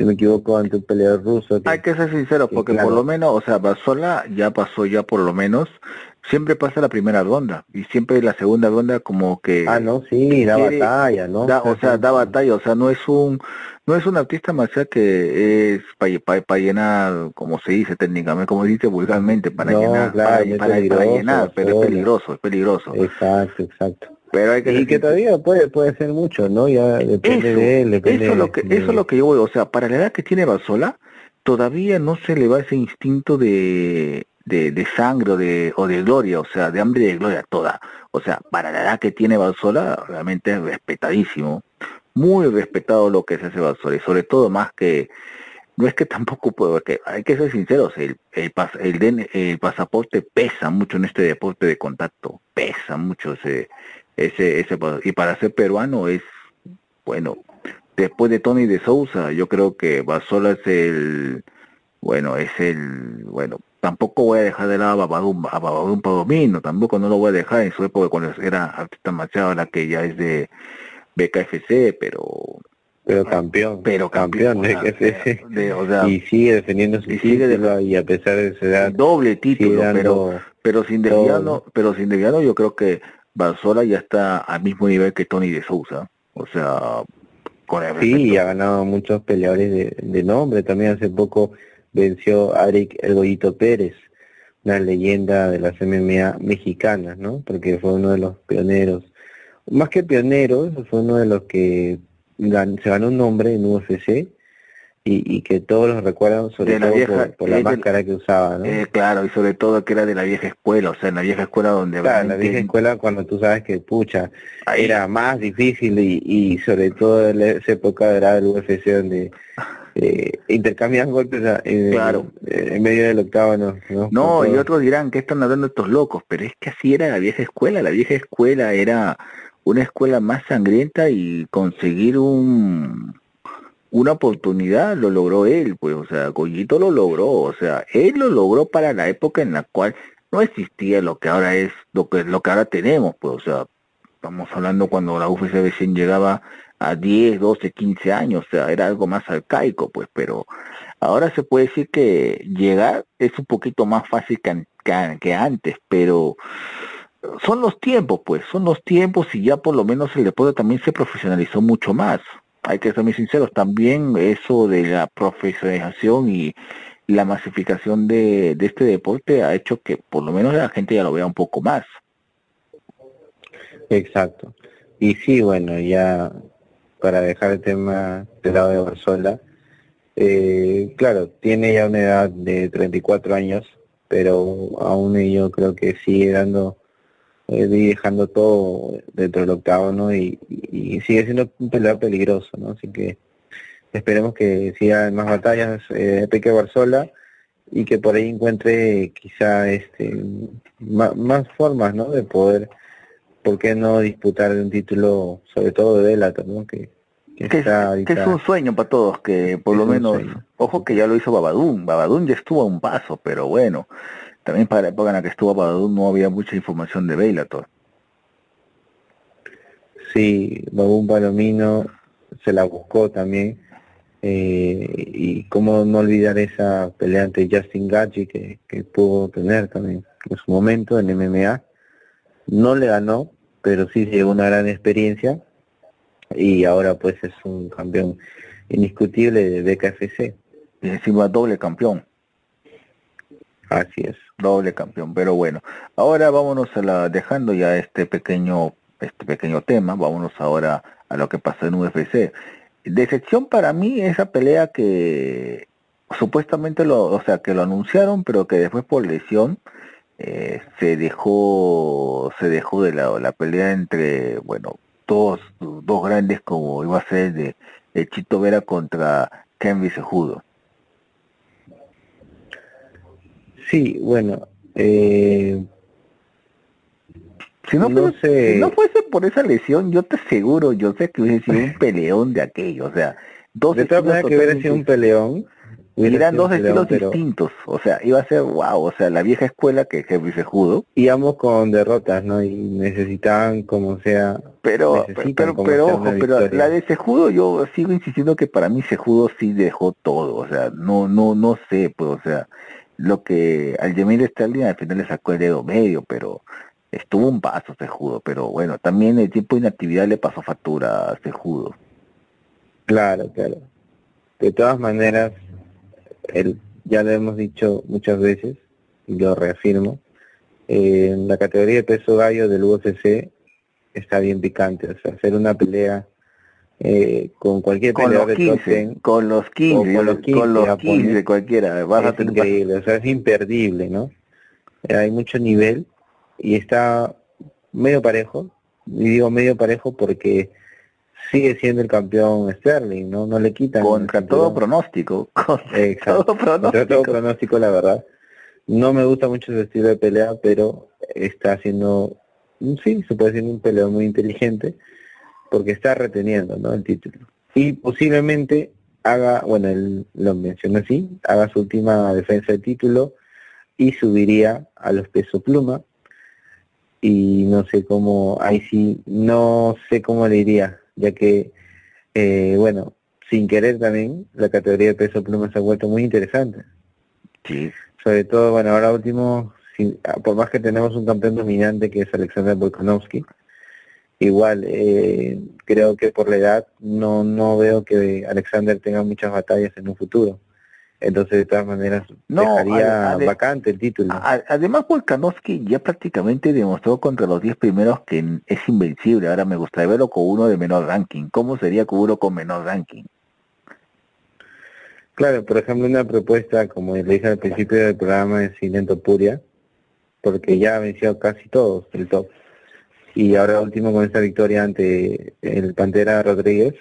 si me equivoco, ante un peleador ruso. Hay que ser sincero, porque por lo menos, o sea, Basola ya pasó ya por lo menos, siempre pasa la primera ronda, y siempre la segunda ronda como que... Ah, no, sí, da batalla, ¿no? o sea, da batalla, o sea, no es un no es un artista marcial que es para llenar, como se dice técnicamente, como dice vulgarmente, para llenar, para, llenar, pero es peligroso, es peligroso. Exacto, exacto. Pero hay que y que todavía puede puede ser mucho, ¿no? Ya depende de él, depende eso, lo que, eso es lo que yo voy, o sea, para la edad que tiene Barzola, todavía no se le va ese instinto de, de, de sangre o de, o de gloria, o sea, de hambre de gloria toda. O sea, para la edad que tiene Barzola, realmente es respetadísimo muy respetado lo que se hace Basura y sobre todo más que no es que tampoco puedo porque hay que ser sinceros el el, el, el pasaporte pesa mucho en este deporte de contacto pesa mucho ese ese ese y para ser peruano es bueno después de Tony de Sousa yo creo que Basola es el bueno es el bueno tampoco voy a dejar de lado a Babadum a Babadum Palomino tampoco no lo voy a dejar en su época cuando era artista machado la que ya es de BKFC, pero pero campeón, pero campeón, y sigue defendiendo su y título y a pesar de esa edad doble título, pero pero sin desviarlo, pero sin yo creo que Barzola ya está al mismo nivel que Tony de Sousa, o sea, con el Sí, ha ganado muchos peleadores de, de, nombre, también hace poco venció a Eric El Goyito Pérez, una leyenda de las MMA mexicanas, ¿no? Porque fue uno de los pioneros más que pionero, fue uno de los que se ganó un nombre en UFC y, y que todos los recuerdan sobre todo por, la máscara que usaba, ¿no? Eh, claro, y sobre todo que era de la vieja escuela, o sea, en la vieja escuela donde... Claro, la vieja escuela cuando tú sabes que, pucha, era más difícil y, y sobre todo en esa época era el UFC donde eh, intercambian golpes en, claro. en medio del octavo, ¿no? No, y otros dirán que están hablando estos locos, pero es que así era la vieja escuela, la vieja escuela era una escuela más sangrienta y conseguir un una oportunidad lo logró él, pues, o sea, Goyito lo logró, o sea, él lo logró para la época en la cual no existía lo que ahora es, lo que lo que ahora tenemos, pues, o sea, estamos hablando cuando la UFC recién llegaba a 10, 12, 15 años, o sea, era algo más arcaico, pues, pero ahora se puede decir que llegar es un poquito más fácil que, que antes, pero son los tiempos, pues, son los tiempos y ya por lo menos el deporte también se profesionalizó mucho más. Hay que ser muy sinceros, también eso de la profesionalización y la masificación de, de este deporte ha hecho que por lo menos la gente ya lo vea un poco más. Exacto. Y sí, bueno, ya para dejar el tema del lado de Barzola, eh, claro, tiene ya una edad de 34 años, pero aún yo creo que sigue dando eh, dejando todo dentro del octavo, Y, sigue siendo un peleador peligroso, ¿no? Así que esperemos que siga en más batallas eh, Peque Barzola y que por ahí encuentre quizá este más, formas, ¿no? De poder, ¿por qué no disputar un título, sobre todo de Bellator, ¿no? Que, que, es un sueño para todos, que por lo menos, ojo que ya lo hizo Babadún, Babadún ya estuvo a un paso, pero bueno, también para la época en la que estuvo Babadú no había mucha información de Bellator. Sí, Babún Palomino se la buscó también. Eh, y cómo no olvidar esa pelea ante Justin Gachi que, que pudo tener también en su momento en MMA. No le ganó, pero sí se llevó una gran experiencia y ahora pues es un campeón indiscutible de BKFC. Y encima doble campeón. Así es doble campeón, pero bueno, ahora vámonos a la, dejando ya este pequeño, este pequeño tema, vámonos ahora a lo que pasó en UFC. Decepción para mí esa pelea que supuestamente lo, o sea, que lo anunciaron, pero que después por lesión eh, se dejó, se dejó de lado la pelea entre, bueno, dos, dos grandes como iba a ser de, de Chito Vera contra Ken Vicejudo. Sí, bueno, eh, si no, fuese, no fuese por esa lesión, yo te aseguro, yo sé que hubiese sido un peleón de aquello, o sea, dos De todas maneras que hubiera sido un peleón, y eran dos estilos distintos, o sea, iba a ser wow, o sea, la vieja escuela que Henry Sejudo. Íbamos con derrotas, ¿no? Y necesitaban como sea. Pero, pero, pero, ojo, pero la de Sejudo yo sigo insistiendo que para mí Sejudo sí dejó todo, o sea, no, no, no sé, pues, o sea, lo que al Jamil Sterling al final le sacó el dedo medio, pero estuvo un paso Sejudo, pero bueno, también el tiempo de inactividad le pasó factura a Sejudo. Claro, claro. De todas maneras, el, ya lo hemos dicho muchas veces, y lo reafirmo, eh, la categoría de peso gallo del UFC está bien picante, o sea, hacer una pelea eh, con cualquier con los 15, con los 15, con los 15, con los 15 cualquiera, vas es a tener increíble, o sea, es imperdible, ¿no? Eh, hay mucho nivel y está medio parejo, y digo medio parejo porque sigue siendo el campeón Sterling, ¿no? No le quitan. Contra todo pronóstico. Contra todo pronóstico. Contra todo pronóstico, la verdad. No me gusta mucho su estilo de pelea, pero está haciendo, sí, se puede decir un peleo muy inteligente, porque está reteniendo, ¿no? El título. Y posiblemente haga, bueno, él lo mencionó así, haga su última defensa de título y subiría a los pesos pluma. Y no sé cómo, ahí sí, no sé cómo le iría ya que, eh, bueno, sin querer también, la categoría de peso pluma se ha vuelto muy interesante. Sí. Sobre todo, bueno, ahora último, ah, por más que tenemos un campeón dominante que es Alexander Volkanovski, igual eh, creo que por la edad no no veo que Alexander tenga muchas batallas en un futuro. Entonces, de todas maneras, no, dejaría vacante el título. además, Volkanovski ya prácticamente demostró contra los 10 primeros que es invencible. Ahora me gustaría verlo con uno de menor ranking. ¿Cómo sería con uno con menor ranking? Claro, por ejemplo, una propuesta, como le dije al principio del programa, es Silento Puria, porque ya ha vencido casi todos el top. Y ahora último con esta victoria ante el Pantera Rodríguez,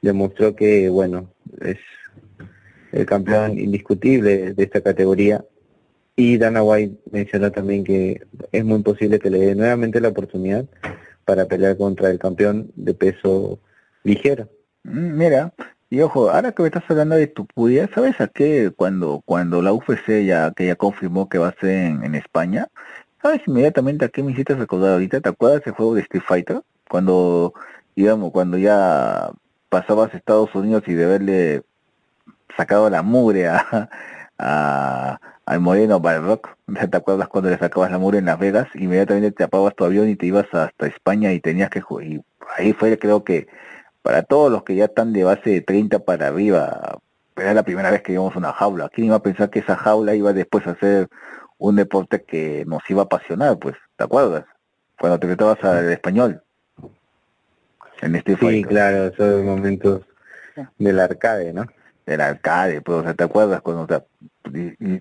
demostró que, bueno, es el campeón indiscutible de esta categoría. Y Dana White mencionó también que es muy posible que le dé nuevamente la oportunidad para pelear contra el campeón de peso ligero. Mm, mira, y ojo, ahora que me estás hablando de tu pudia, ¿sabes a qué? Cuando cuando la UFC ya que ya confirmó que va a ser en, España, ¿sabes inmediatamente a qué me hiciste recordar ahorita? ¿Te acuerdas del juego de Street Fighter? Cuando, digamos, cuando ya pasabas a Estados Unidos y de verle sacado la mugre a, a, al Moreno Balrock. ¿Te acuerdas cuando le sacabas la mugre en Las Vegas? Inmediatamente te apagabas tu avión y te ibas hasta España y tenías que jugar. Y ahí fue, creo que, para todos los que ya están de base de 30 para arriba, era la primera vez que íbamos una jaula. ¿Quién iba a pensar que esa jaula iba después a ser un deporte que nos iba a apasionar? Pues, ¿te acuerdas? Cuando te metabas al español. En este Sí, claro, esos momentos del arcade, ¿no? el alcalde, pues, o sea, ¿te acuerdas cuando, o sea,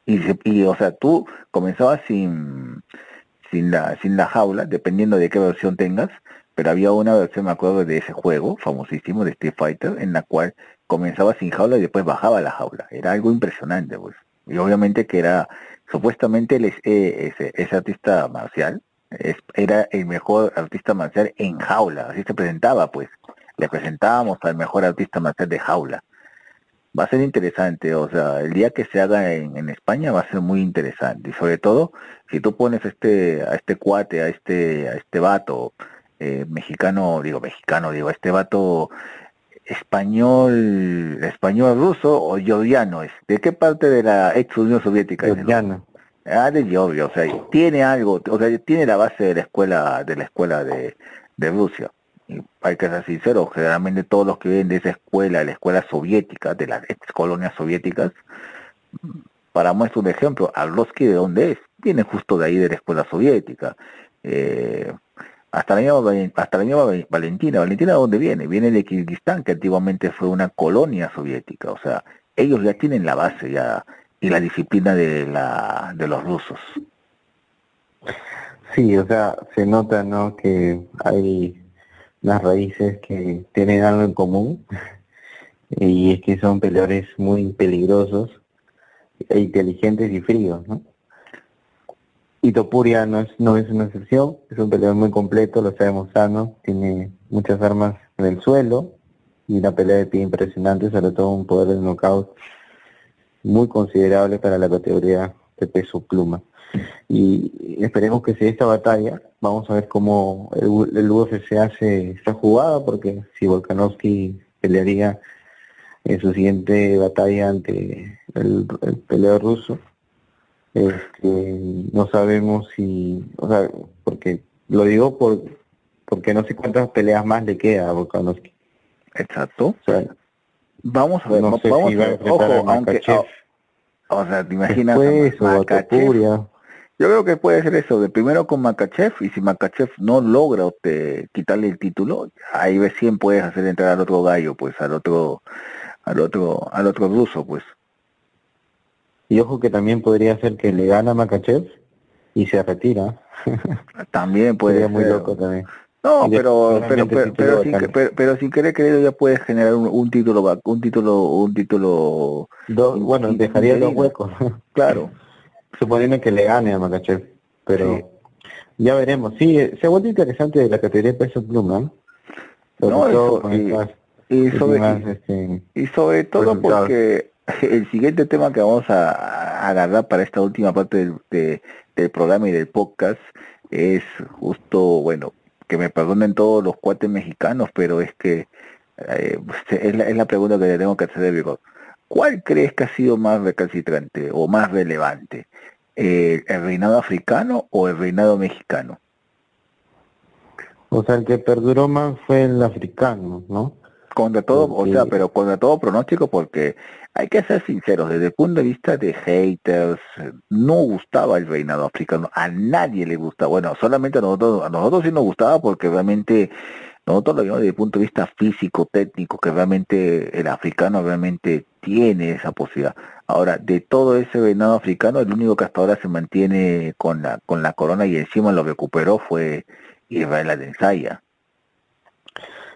y, o sea, tú comenzabas sin, sin la, sin la jaula, dependiendo de qué versión tengas, pero había una versión, me acuerdo, de ese juego famosísimo de Street Fighter, en la cual comenzaba sin jaula y después bajaba la jaula. Era algo impresionante, pues. Y obviamente que era, supuestamente el, eh, ese, ese artista marcial, es, era el mejor artista marcial en jaula, así se presentaba, pues. Le presentábamos al mejor artista marcial de jaula va a ser interesante, o sea, el día que se haga en, España va a ser muy interesante y sobre todo si tú pones este a este cuate, a este a este vato eh, mexicano, digo mexicano, digo a este vato español, español ruso o georgiano es, ¿de qué parte de la ex Unión Soviética? Georgiano. Ah, de Georgia, o sea, tiene algo, o sea, tiene la base de la escuela de la escuela de, de Rusia hay que ser sincero, generalmente todos los que vienen de esa escuela, de la escuela soviética, de las ex colonias soviéticas, para muestra un ejemplo, Arlovsky de dónde es, viene justo de ahí de la escuela soviética. Eh, hasta la misma, hasta la misma Valentina, Valentina de dónde viene, viene de Kirguistán, que antiguamente fue una colonia soviética, o sea, ellos ya tienen la base ya y la disciplina de la de los rusos. Sí, o sea, se nota, ¿no? Que hay las raíces que tienen algo en común y es que son peleadores muy peligrosos e inteligentes y fríos, ¿no? Y Topuria no es, no es una excepción, es un peleador muy completo, lo está demostrando, tiene muchas armas en el suelo y una pelea de pie impresionante, sobre todo un poder de knockout muy considerable para la categoría de peso pluma. Y esperemos que sea esta batalla, vamos a ver cómo el, el UFC hace esta jugada, porque si Volkanovski pelearía en su siguiente batalla ante el, el peleador ruso, este, no sabemos si, o sea, porque lo digo por porque no sé cuántas peleas más le queda a Volkanovski. Exacto. O sea, vamos a ver, no sé vamos si a ver, ojo, aunque, oh, o sea, te imaginas yo creo que puede ser eso, de primero con Makachev, y si Makachev no logra te, quitarle el título, ahí recién puedes hacer entrar al otro gallo, pues, al otro, al otro, al otro ruso, pues. Y ojo que también podría ser que le gana a Makachev y se retira. también puede ser. muy loco también. No, pero pero pero, pero, sin, pero, pero, sin querer querido ya puedes generar un, un título un título un título bueno dejaría dos huecos. Claro. Suponiendo que le gane a Makachev pero ya veremos. Sí se ha vuelto interesante la categoría de peso pluma no, y, sobre, este, y sobre todo porque el siguiente tema que vamos a, agarrar para esta última parte del, del programa y del podcast es justo, bueno, que me perdonen todos los cuates mexicanos, pero es que eh, es, la, es, la, pregunta que le tengo que hacer, Vigo. ¿Cuál crees que ha sido más recalcitrante o más relevante? Eh, ¿El reinado africano o el reinado mexicano? O sea, el que perduró más fue el africano, ¿no? Contra todo, o sea, pero contra todo pronóstico, porque hay que ser sinceros, desde el punto de vista de haters, no gustaba el reinado africano, a nadie le gustaba, bueno, solamente a nosotros, a nosotros sí nos gustaba porque realmente nosotros lo vimos desde el punto de vista físico, técnico, que realmente el africano realmente tiene esa posibilidad. Ahora, de todo ese reinado africano, el único que hasta ahora se mantiene con la, con la corona y encima lo recuperó fue Israel Adesanya.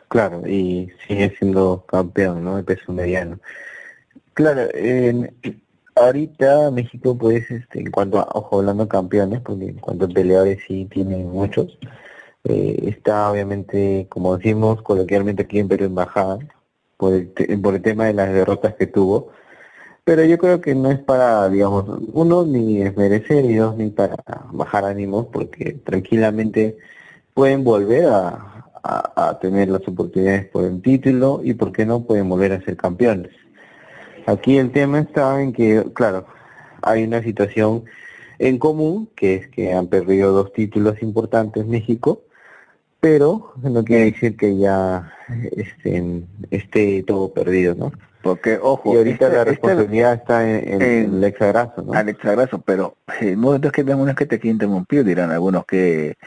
Claro, y sigue siendo campeón, ¿no? De peso mediano. Claro, eh, ahorita México, pues, este, en cuanto a, ojo, hablando campeones, porque en cuanto a peleadores sí tiene muchos, eh, está obviamente, como decimos coloquialmente aquí en Perú, embajada, por el, por el tema de las derrotas que tuvo, pero yo creo que no es para, digamos, uno, ni desmerecer y dos, ni para bajar ánimos, porque tranquilamente pueden volver a, a, tener las oportunidades por el título y por qué no pueden volver a ser campeones. Aquí el tema está en que, claro, hay una situación en común, que es que han perdido dos títulos importantes México, pero no quiere decir que ya estén, esté todo perdido, ¿no? Porque, ojo, y ahorita este, la este responsabilidad está en, en, el exagraso, ¿no? Al exagraso, pero eh, no es que tenemos que te quieren interrumpir, dirán algunos que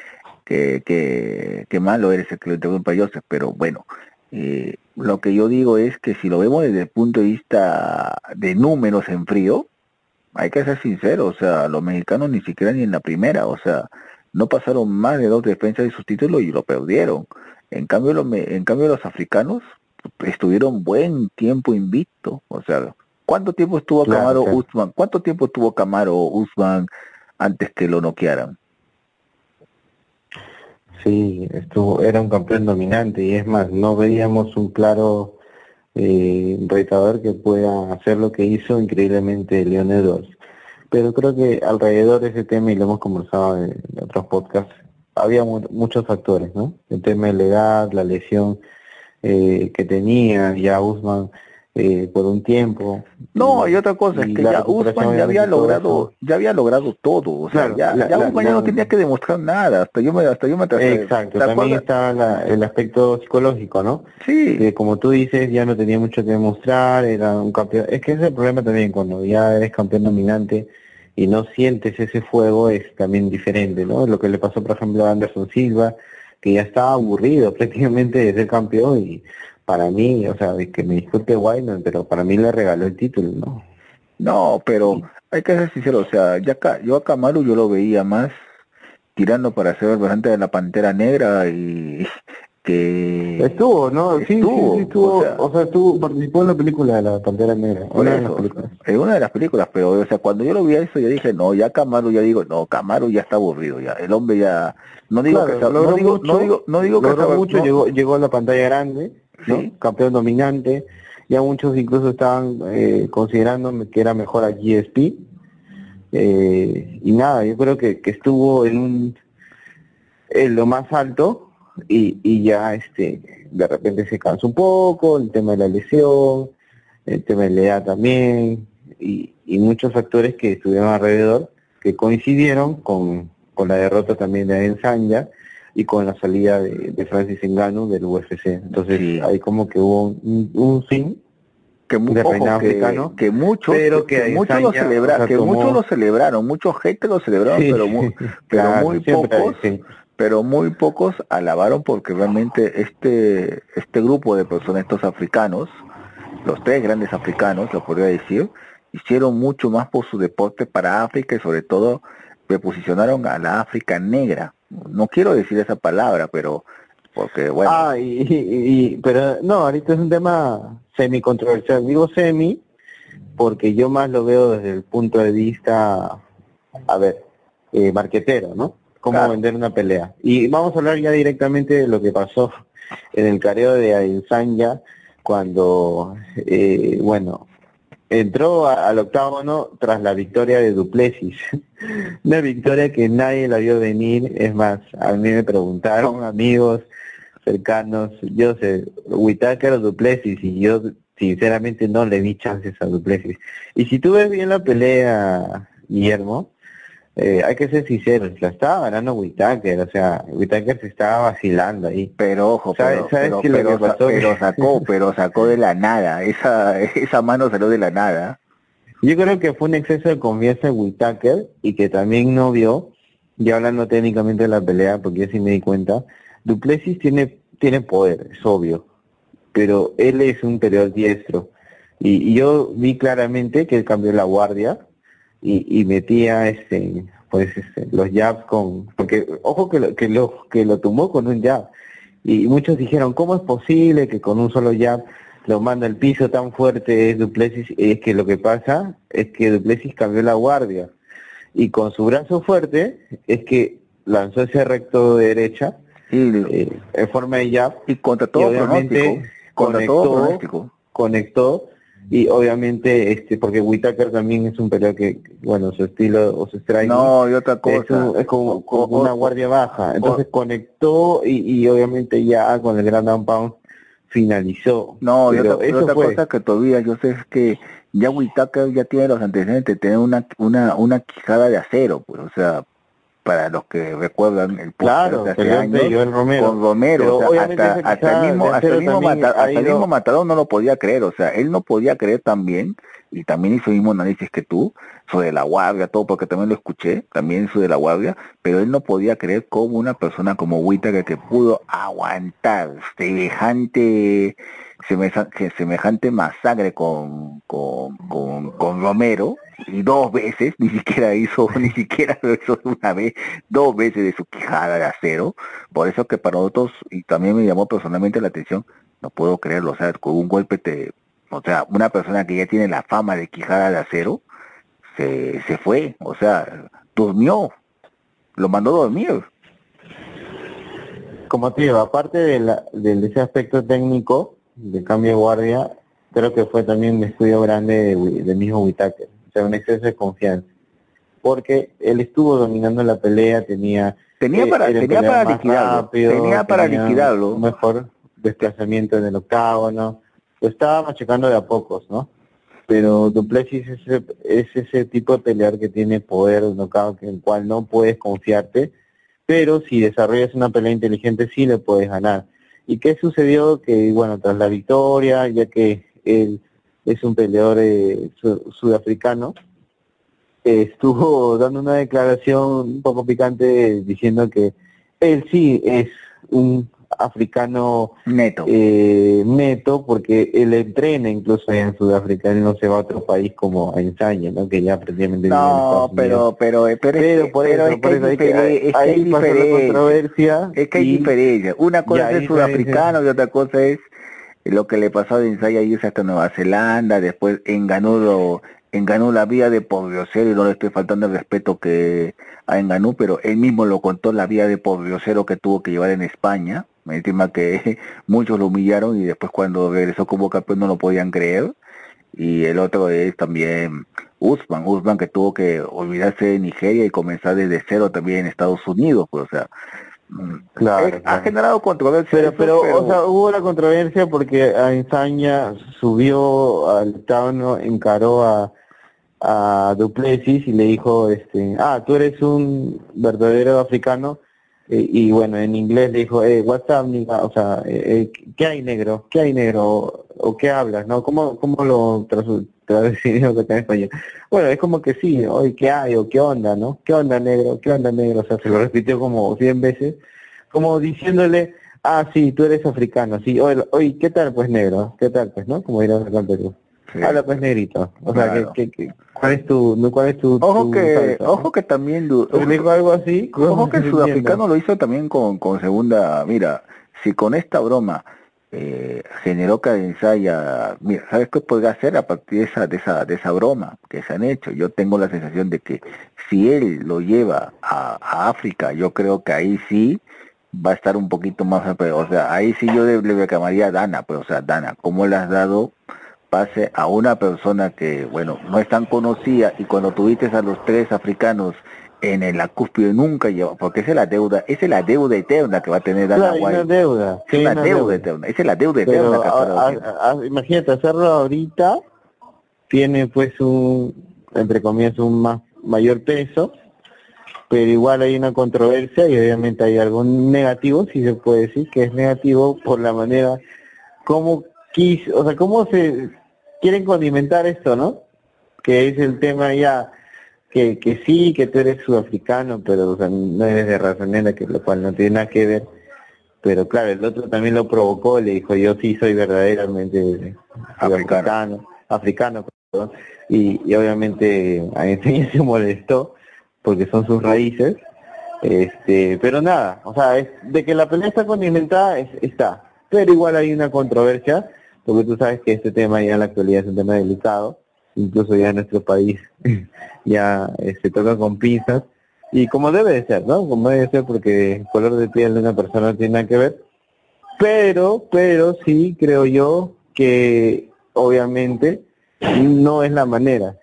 que, que, que malo eres el que lo interrumpa Joseph, pero bueno, eh, lo que yo digo es que si lo vemos desde el punto de vista de números en frío, hay que ser sincero, o sea, los mexicanos ni siquiera ni en la primera, o sea, no pasaron más de dos defensas de sus títulos y lo perdieron. En cambio, los, en cambio los africanos estuvieron buen tiempo invicto, o sea, ¿cuánto tiempo estuvo Camaro Usman? ¿Cuánto tiempo estuvo Camaro Usman antes que lo noquearan? Sí, estuvo, era un campeón dominante y es más, no veíamos un claro eh, retador que pueda hacer lo que hizo increíblemente Leon Edwards. Pero creo que alrededor de ese tema, y lo hemos conversado en, otros podcasts, había muchos factores, ¿no? El tema de la edad, la lesión eh, que tenía ya Usman eh, por un tiempo. No, y otra cosa, es que ya Usman ya había logrado, ya había logrado todo, o sea, ya, ya Usman ya no tenía que demostrar nada, hasta yo me, hasta yo me Exacto, también está el aspecto psicológico, ¿no? Sí. Que como tú dices, ya no tenía mucho que demostrar, era un campeón, es que ese es el problema también, cuando ya eres campeón dominante y no sientes ese fuego, es también diferente, ¿no? Lo que le pasó, por ejemplo, a Anderson Silva, que ya estaba aburrido prácticamente de ser campeón y para mí, o sea, que me disculpe Wyman, pero para mí le regaló el título, ¿no? No, pero hay que ser sincero, o sea, ya acá, yo a Kamaru yo lo veía más tirando para ser el representante de la Pantera Negra y que estuvo no sí, estuvo, sí, estuvo o sea, o sea, estuvo participó en la película de la Pantera Negra una de las películas. en una de las películas pero o sea cuando yo lo vi a eso yo dije no ya Camaro ya digo no Camaro ya está aburrido ya el hombre ya no digo claro, que no digo mucho, no digo no digo que mucho no, llegó llegó a la pantalla grande ¿no? Sí. campeón dominante ya muchos incluso estaban eh, considerando que era mejor a GSP. Eh, y nada, yo creo que, que estuvo en un en lo más alto y, y ya este de repente se cansa un poco, el tema de la lesión, el tema de la edad también, y, y muchos factores que estuvieron alrededor que coincidieron con, con la derrota también de Ensanya y con la salida de, de Francis Ngannou del UFC. Entonces ahí como que hubo un, un fin que, mu- de ojo, reinado que, africano, que muchos pero que, que muchos lo Adesanya, celebra- o sea, que tomó- muchos lo celebraron muchos gente lo celebraron Sí, pero muy, pero claro, muy pocos sí. pero muy pocos alabaron porque realmente este este grupo de personas estos africanos los tres grandes africanos lo podría decir hicieron mucho más por su deporte para África y sobre todo se posicionaron a la África negra no quiero decir esa palabra pero porque bueno Ah, y, y- y- pero no, ahorita es un tema semi controversial. Digo semi porque yo más lo veo desde el punto de vista, a ver, eh, marquetero, ¿no? Cómo Claro. vender una pelea. Y vamos a hablar ya directamente de lo que pasó en el careo de Adesanya cuando, eh, bueno, entró a- al octágono tras la victoria de Duplessis. Una victoria que nadie la vio venir. Es más, a mí me preguntaron amigos cercanos, yo sé, Whitaker o Duplessis, y yo sinceramente no le vi chances a Duplessis. Y si tú ves bien la pelea, Guillermo, eh, hay que ser sinceros, la estaba ganando Whitaker, o sea, Whitaker se estaba vacilando ahí. Pero ojo, ¿Sabes- pero, sabes pero, pasó? pero sacó, pero sacó de la nada, esa, esa mano salió de la nada. Yo creo que fue un exceso de confianza en Whitaker y que también no vio, ya hablando técnicamente de la pelea, porque yo sí me di cuenta, Duplessis tiene, tiene poder, es obvio, pero él es un peleador diestro. Y, y yo vi claramente que él cambió la guardia y, y metía este pues este, los jabs con porque ojo que lo, que lo que lo tumbó con un jab. Y muchos dijeron cómo es posible que con un solo jab lo manda al piso tan fuerte es Duplessis es que lo que pasa es que Duplessis cambió la guardia. Y con su brazo fuerte es que lanzó ese recto de derecha eh, en forma de jab. y contra y todo obviamente todo conectó- pronóstico. conectó y obviamente este porque Whitaker también es un peleador que bueno su estilo o su strike No, y otra es, cosa. un- es como, una guardia baja entonces conectó y, y obviamente ya con el Grand Down Pound finalizó No, y otra, y eso otra fue. cosa que todavía yo sé es que ya Whitaker ya tiene los antecedentes de tener una, una, una quijada de acero, pues, o sea, para los que recuerdan el claro de hace años, ante Joel Romero. con Romero, o sea, hasta, hasta el mismo, de hasta el mismo, Mata- hasta el mismo Matador no lo podía creer, o sea, él no podía creer también, y también hizo el mismo análisis que tú, sobre la guardia, todo, porque también lo escuché, también sobre la guardia, pero él no podía creer cómo una persona como Whittaker que pudo aguantar semejante semejante masacre con, con, con, con Romero dos veces, ni siquiera hizo, ni siquiera lo hizo una vez, dos veces de su quijada de acero, por eso que para nosotros, y también me llamó personalmente la atención, no puedo creerlo, o sea, con un golpe te, o sea, una persona que ya tiene la fama de quijada de acero, se, se fue, o sea, durmió, lo mandó a dormir. como te digo aparte de, la, de ese aspecto técnico de cambio de guardia creo que fue también un estudio grande de, del mismo Whitaker sea un exceso de confianza porque él estuvo dominando la pelea tenía Tenía Eh, para, el tenía para liquidarlo, rápido, tenía para tenía liquidarlo. Un mejor desplazamiento en el octágono. Lo estaba machacando de a pocos, ¿no? Pero Duplessis es ese, es ese tipo de peleador que tiene poder, un knockout en el cual no puedes confiarte, pero si desarrollas una pelea inteligente sí le puedes ganar. ¿Y qué sucedió? Que, bueno, tras la victoria, ya que él es un peleador eh, su- sudafricano, eh, estuvo dando una declaración un poco picante diciendo que él sí es un africano Neto. eh, neto porque él entrena incluso allá en Sudáfrica, él no se va a otro país como a ensayo, ¿no? Que ya prácticamente No, pero, pero, pero, es pero que- por pero eso, es por que eso hay hay que, difere- es que hay ahí pasó la diferencia. controversia Es que hay diferencia. Una cosa es sudafricano y otra cosa es lo que le pasó a Ensaya irse hasta Nueva Zelanda, después enganó enganó la vida de Pordiosero y no le estoy faltando el respeto que a Enganú, pero él mismo lo contó la vida de Pordiosero que tuvo que llevar en España, el tema que muchos lo humillaron y después cuando regresó como campeón no lo podían creer. Y el otro es también Usman, Usman que tuvo que olvidarse de Nigeria y comenzar desde cero también en Estados Unidos, pues o sea, Claro, ha generado controversia. Pero, pero, o sea, hubo la controversia porque Ensaña subió al octavo, encaró a, a Duplessis y le dijo, este, ah, tú eres un verdadero africano, eh, y bueno, en inglés le dijo, eh, what's up, nigga? o sea, eh, eh, ¿qué hay negro? ¿Qué hay negro? ¿O qué hablas? ¿No? ¿Cómo, cómo lo traduciría que está en español? Bueno, es como que sí, hoy ¿qué hay? ¿O qué onda? ¿No? ¿Qué onda negro? ¿Qué onda negro? O sea, se lo repitió como 100 veces, como diciéndole, ah, sí, tú eres africano, sí, hoy, ¿qué tal pues negro? ¿Qué tal pues, no? Como dirán acá en Perú. Habla pues negrito. O sea, ¿qué, qué, cuál es tu, cuál es tu, ojo que, ojo que también, dijo algo así. Ojo que el sudafricano lo hizo también con, con segunda, mira, si con esta broma eh, generó ensaya mira, ¿sabes qué podría hacer a partir de esa, de esa, de esa broma que se han hecho? Yo tengo la sensación de que si él lo lleva a, a África, yo creo que ahí sí va a estar un poquito más, o sea, ahí sí yo le, le reclamaría a Dana, pues, o sea, Dana, ¿cómo le has dado pase a una persona que, bueno, no es tan conocida y cuando tuviste a los tres africanos en el cúspide nunca lleva, porque esa es la deuda, esa es la deuda eterna que va a tener Dana claro, deuda. Es la deuda, eterna, esa es la deuda eterna. imagínate, hacerlo ahorita tiene pues un, entre comillas, un más mayor peso, pero igual hay una controversia y obviamente hay algo negativo, si se puede decir que es negativo por la manera como quiso, o sea, cómo se quieren condimentar esto, ¿no? Que es el tema ya, que, que sí, que tú eres sudafricano, pero o sea, no eres de raza negra, que lo cual no tiene nada que ver. Pero claro, el otro también lo provocó, le dijo, yo sí soy verdaderamente africano, africano, perdón. Y, y obviamente a mí se molestó, porque son sus raíces. Este, pero nada, o sea, es, de que la pelea está condimentada, está. Pero igual hay una controversia porque tú sabes que este tema ya en la actualidad es un tema delicado, incluso ya en nuestro país ya eh, se toca con pinzas, y como debe de ser, ¿no? Como debe de ser porque el color de piel de una persona no tiene nada que ver, pero, pero sí creo yo que obviamente no es la manera.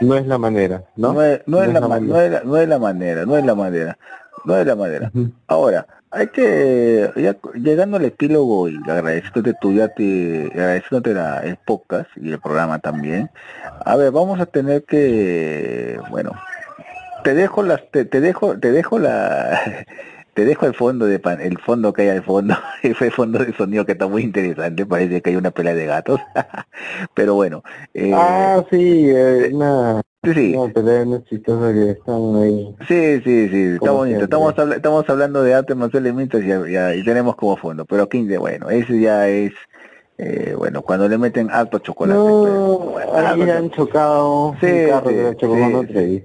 No es la manera, ¿no? No es, no es, la, no es, la, no es la manera, no es la manera, no es la manera. Ahora, hay que, ya, llegando al epílogo y agradeciéndote tu ya te, agradeciéndote la, el podcast y el programa también, a ver, vamos a tener que, bueno, te dejo las, te, te dejo, te dejo la, te dejo el fondo de pan, el fondo que hay al fondo, ese fondo de sonido que está muy interesante, parece que hay una pelea de gatos, pero bueno. Eh, ah, sí, eh, nada. Sí, sí. que están ahí. Sí, sí, sí, está bonito. Estamos, estamos hablando de arte más elementos y, y, tenemos como fondo. Pero 15, bueno, ese ya es, eh, bueno, cuando le meten alto chocolate. No, bueno, han chocado sí, un carro sí, chocó sí.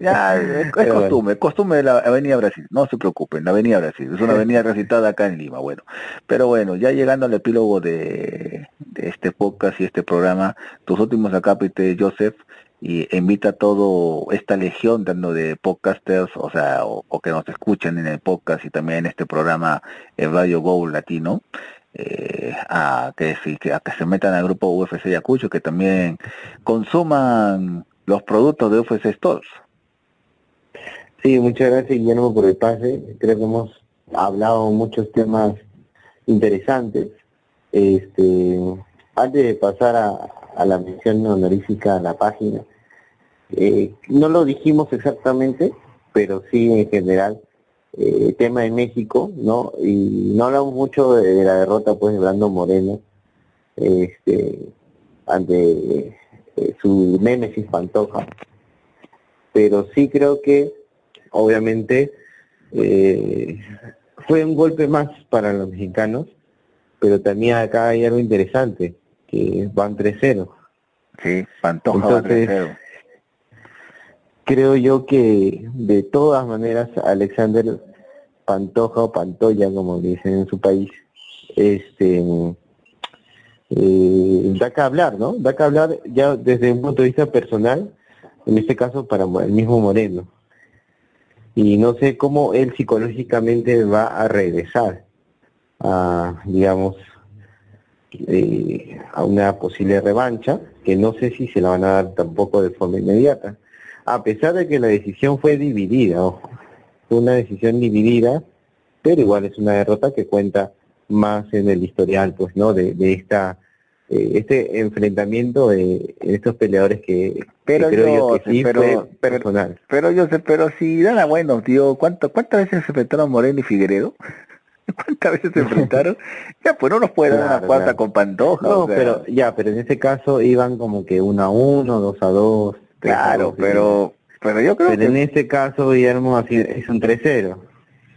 Ya, es, es costumbre, costumbre de la Avenida Brasil. No se preocupen, la Avenida Brasil. Es una avenida recitada acá en Lima. Bueno, pero bueno, ya llegando al epílogo de, de este podcast y este programa, tus últimos acápites, Joseph, y invita a todo esta legión de podcasters, o sea, o, que nos escuchen en el podcast y también en este programa el Radio Go Latino, eh, a, que, a que se metan al grupo UFC Yacucho, que también consuman los productos de UFC Stores. Sí, muchas gracias Guillermo por el pase. Creo que hemos hablado muchos temas interesantes. Este, antes de pasar a, la mención honorífica a la página, eh, no lo dijimos exactamente, pero sí en general, eh, tema de México, ¿no? Y no hablamos mucho de, la derrota pues de Brando Moreno, este, ante eh, su némesis Pantoja, pero sí creo que obviamente eh, fue un golpe más para los mexicanos, pero también acá hay algo interesante, que van 3-0. Sí, Pantoja va 3-0 creo yo que de todas maneras Alexander Pantoja o Pantoya, como dicen en su país, este eh, da que hablar, ¿no? Da que hablar ya desde un punto de vista personal, en este caso para el mismo Moreno. y no sé cómo él psicológicamente va a regresar a, digamos, eh, a una posible revancha, que no sé si se la van a dar tampoco de forma inmediata, a pesar de que la decisión fue dividida, ojo, fue una decisión dividida, pero igual es una derrota que cuenta más en el historial, pues, ¿no? De, de esta eh, este enfrentamiento de estos peleadores que, pero creo yo, que sí pero, fue personal. Pero, yo sé, pero si Dana bueno, tío, ¿cuánto, ¿cuántas veces se enfrentaron Moreno y Figueredo? ¿Cuántas veces se enfrentaron? ya, pues no nos puede dar una cuarta con Pantoja. No, pero ya, pero en ese caso iban como que uno a uno, dos a dos. Claro, pero, pero yo creo pero que... en este caso, Guillermo, así es un 3-0.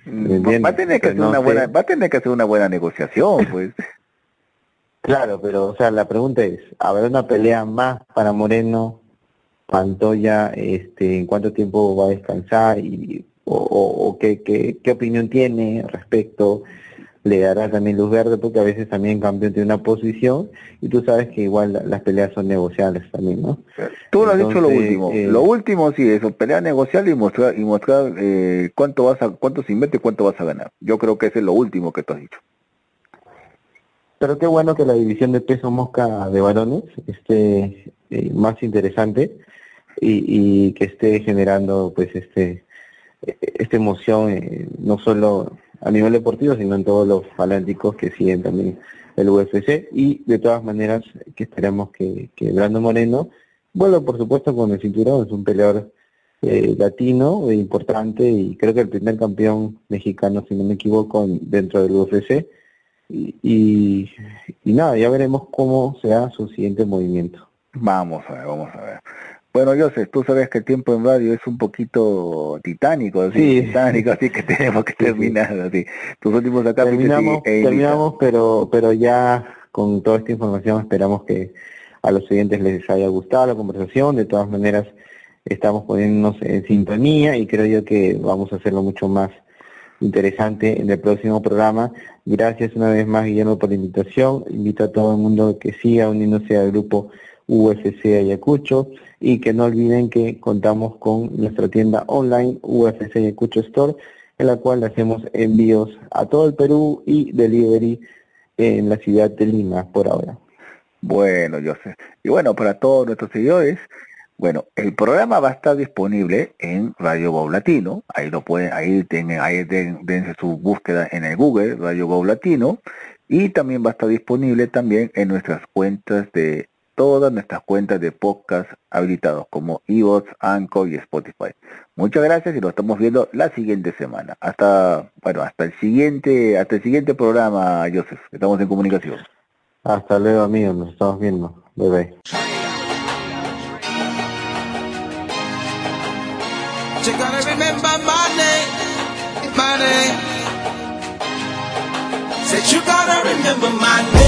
Mm, va a tener que hacer una buena, va a tener que hacer una buena negociación, pues. Claro, pero o sea, la pregunta es, ¿habrá una pelea más para Moreno, Pantoya, este, en cuánto tiempo va a descansar y o, o, qué, qué, qué, opinión tiene respecto, le dará también luz verde porque a veces también campeón tiene una posición y tú sabes que igual las peleas son negociables también, ¿no? Tú lo has dicho lo último, eh, lo último sí, eso, pelea negociable y mostrar y mostrar eh, cuánto vas a cuánto se invierte y cuánto vas a ganar. Yo creo que ese es lo último que tú has dicho. Pero qué bueno que la división de peso mosca de varones esté eh, más interesante y, y, que esté generando pues este esta emoción eh, no solo a nivel deportivo sino en todos los fanáticos que siguen también el UFC y de todas maneras que esperamos que, que Brando Moreno vuelva por supuesto con el cinturón es un peleador eh, latino importante y creo que el primer campeón mexicano si no me equivoco dentro del UFC y, y, nada, ya veremos cómo sea su siguiente movimiento. Vamos a ver, vamos a ver. Bueno, Joseph, tú sabes que el tiempo en radio es un poquito titánico, así, titánico, así que tenemos que terminar, así. Tus últimos acá terminamos, terminamos, pero pero ya con toda esta información esperamos que a los siguientes les haya gustado la conversación. De todas maneras, estamos poniéndonos en sintonía y creo yo que vamos a hacerlo mucho más interesante en el próximo programa. Gracias una vez más, Guillermo, por la invitación. Invito a todo el mundo que siga uniéndose al grupo UFC Ayacucho y que no olviden que contamos con nuestra tienda online UFC Ayacucho Store, en la cual hacemos envíos a todo el Perú y delivery en la ciudad de Lima por ahora. Bueno, yo. Y bueno, para todos nuestros seguidores, bueno, el programa va a estar disponible en Radio Bob Latino, ahí lo pueden, ahí tienen, ahí dense su búsqueda en el Google, Radio Bob Latino, y también va a estar disponible también en nuestras cuentas de todas nuestras cuentas de podcast habilitados como iVoox, Anchor y Spotify. Muchas gracias y nos estamos viendo la siguiente semana. Hasta, bueno, hasta el siguiente, hasta el siguiente programa, Joseph. Estamos en comunicación. Hasta luego, amigos. Nos estamos viendo. Bye bye. You gotta remember my name, my name. Said you gotta remember my name.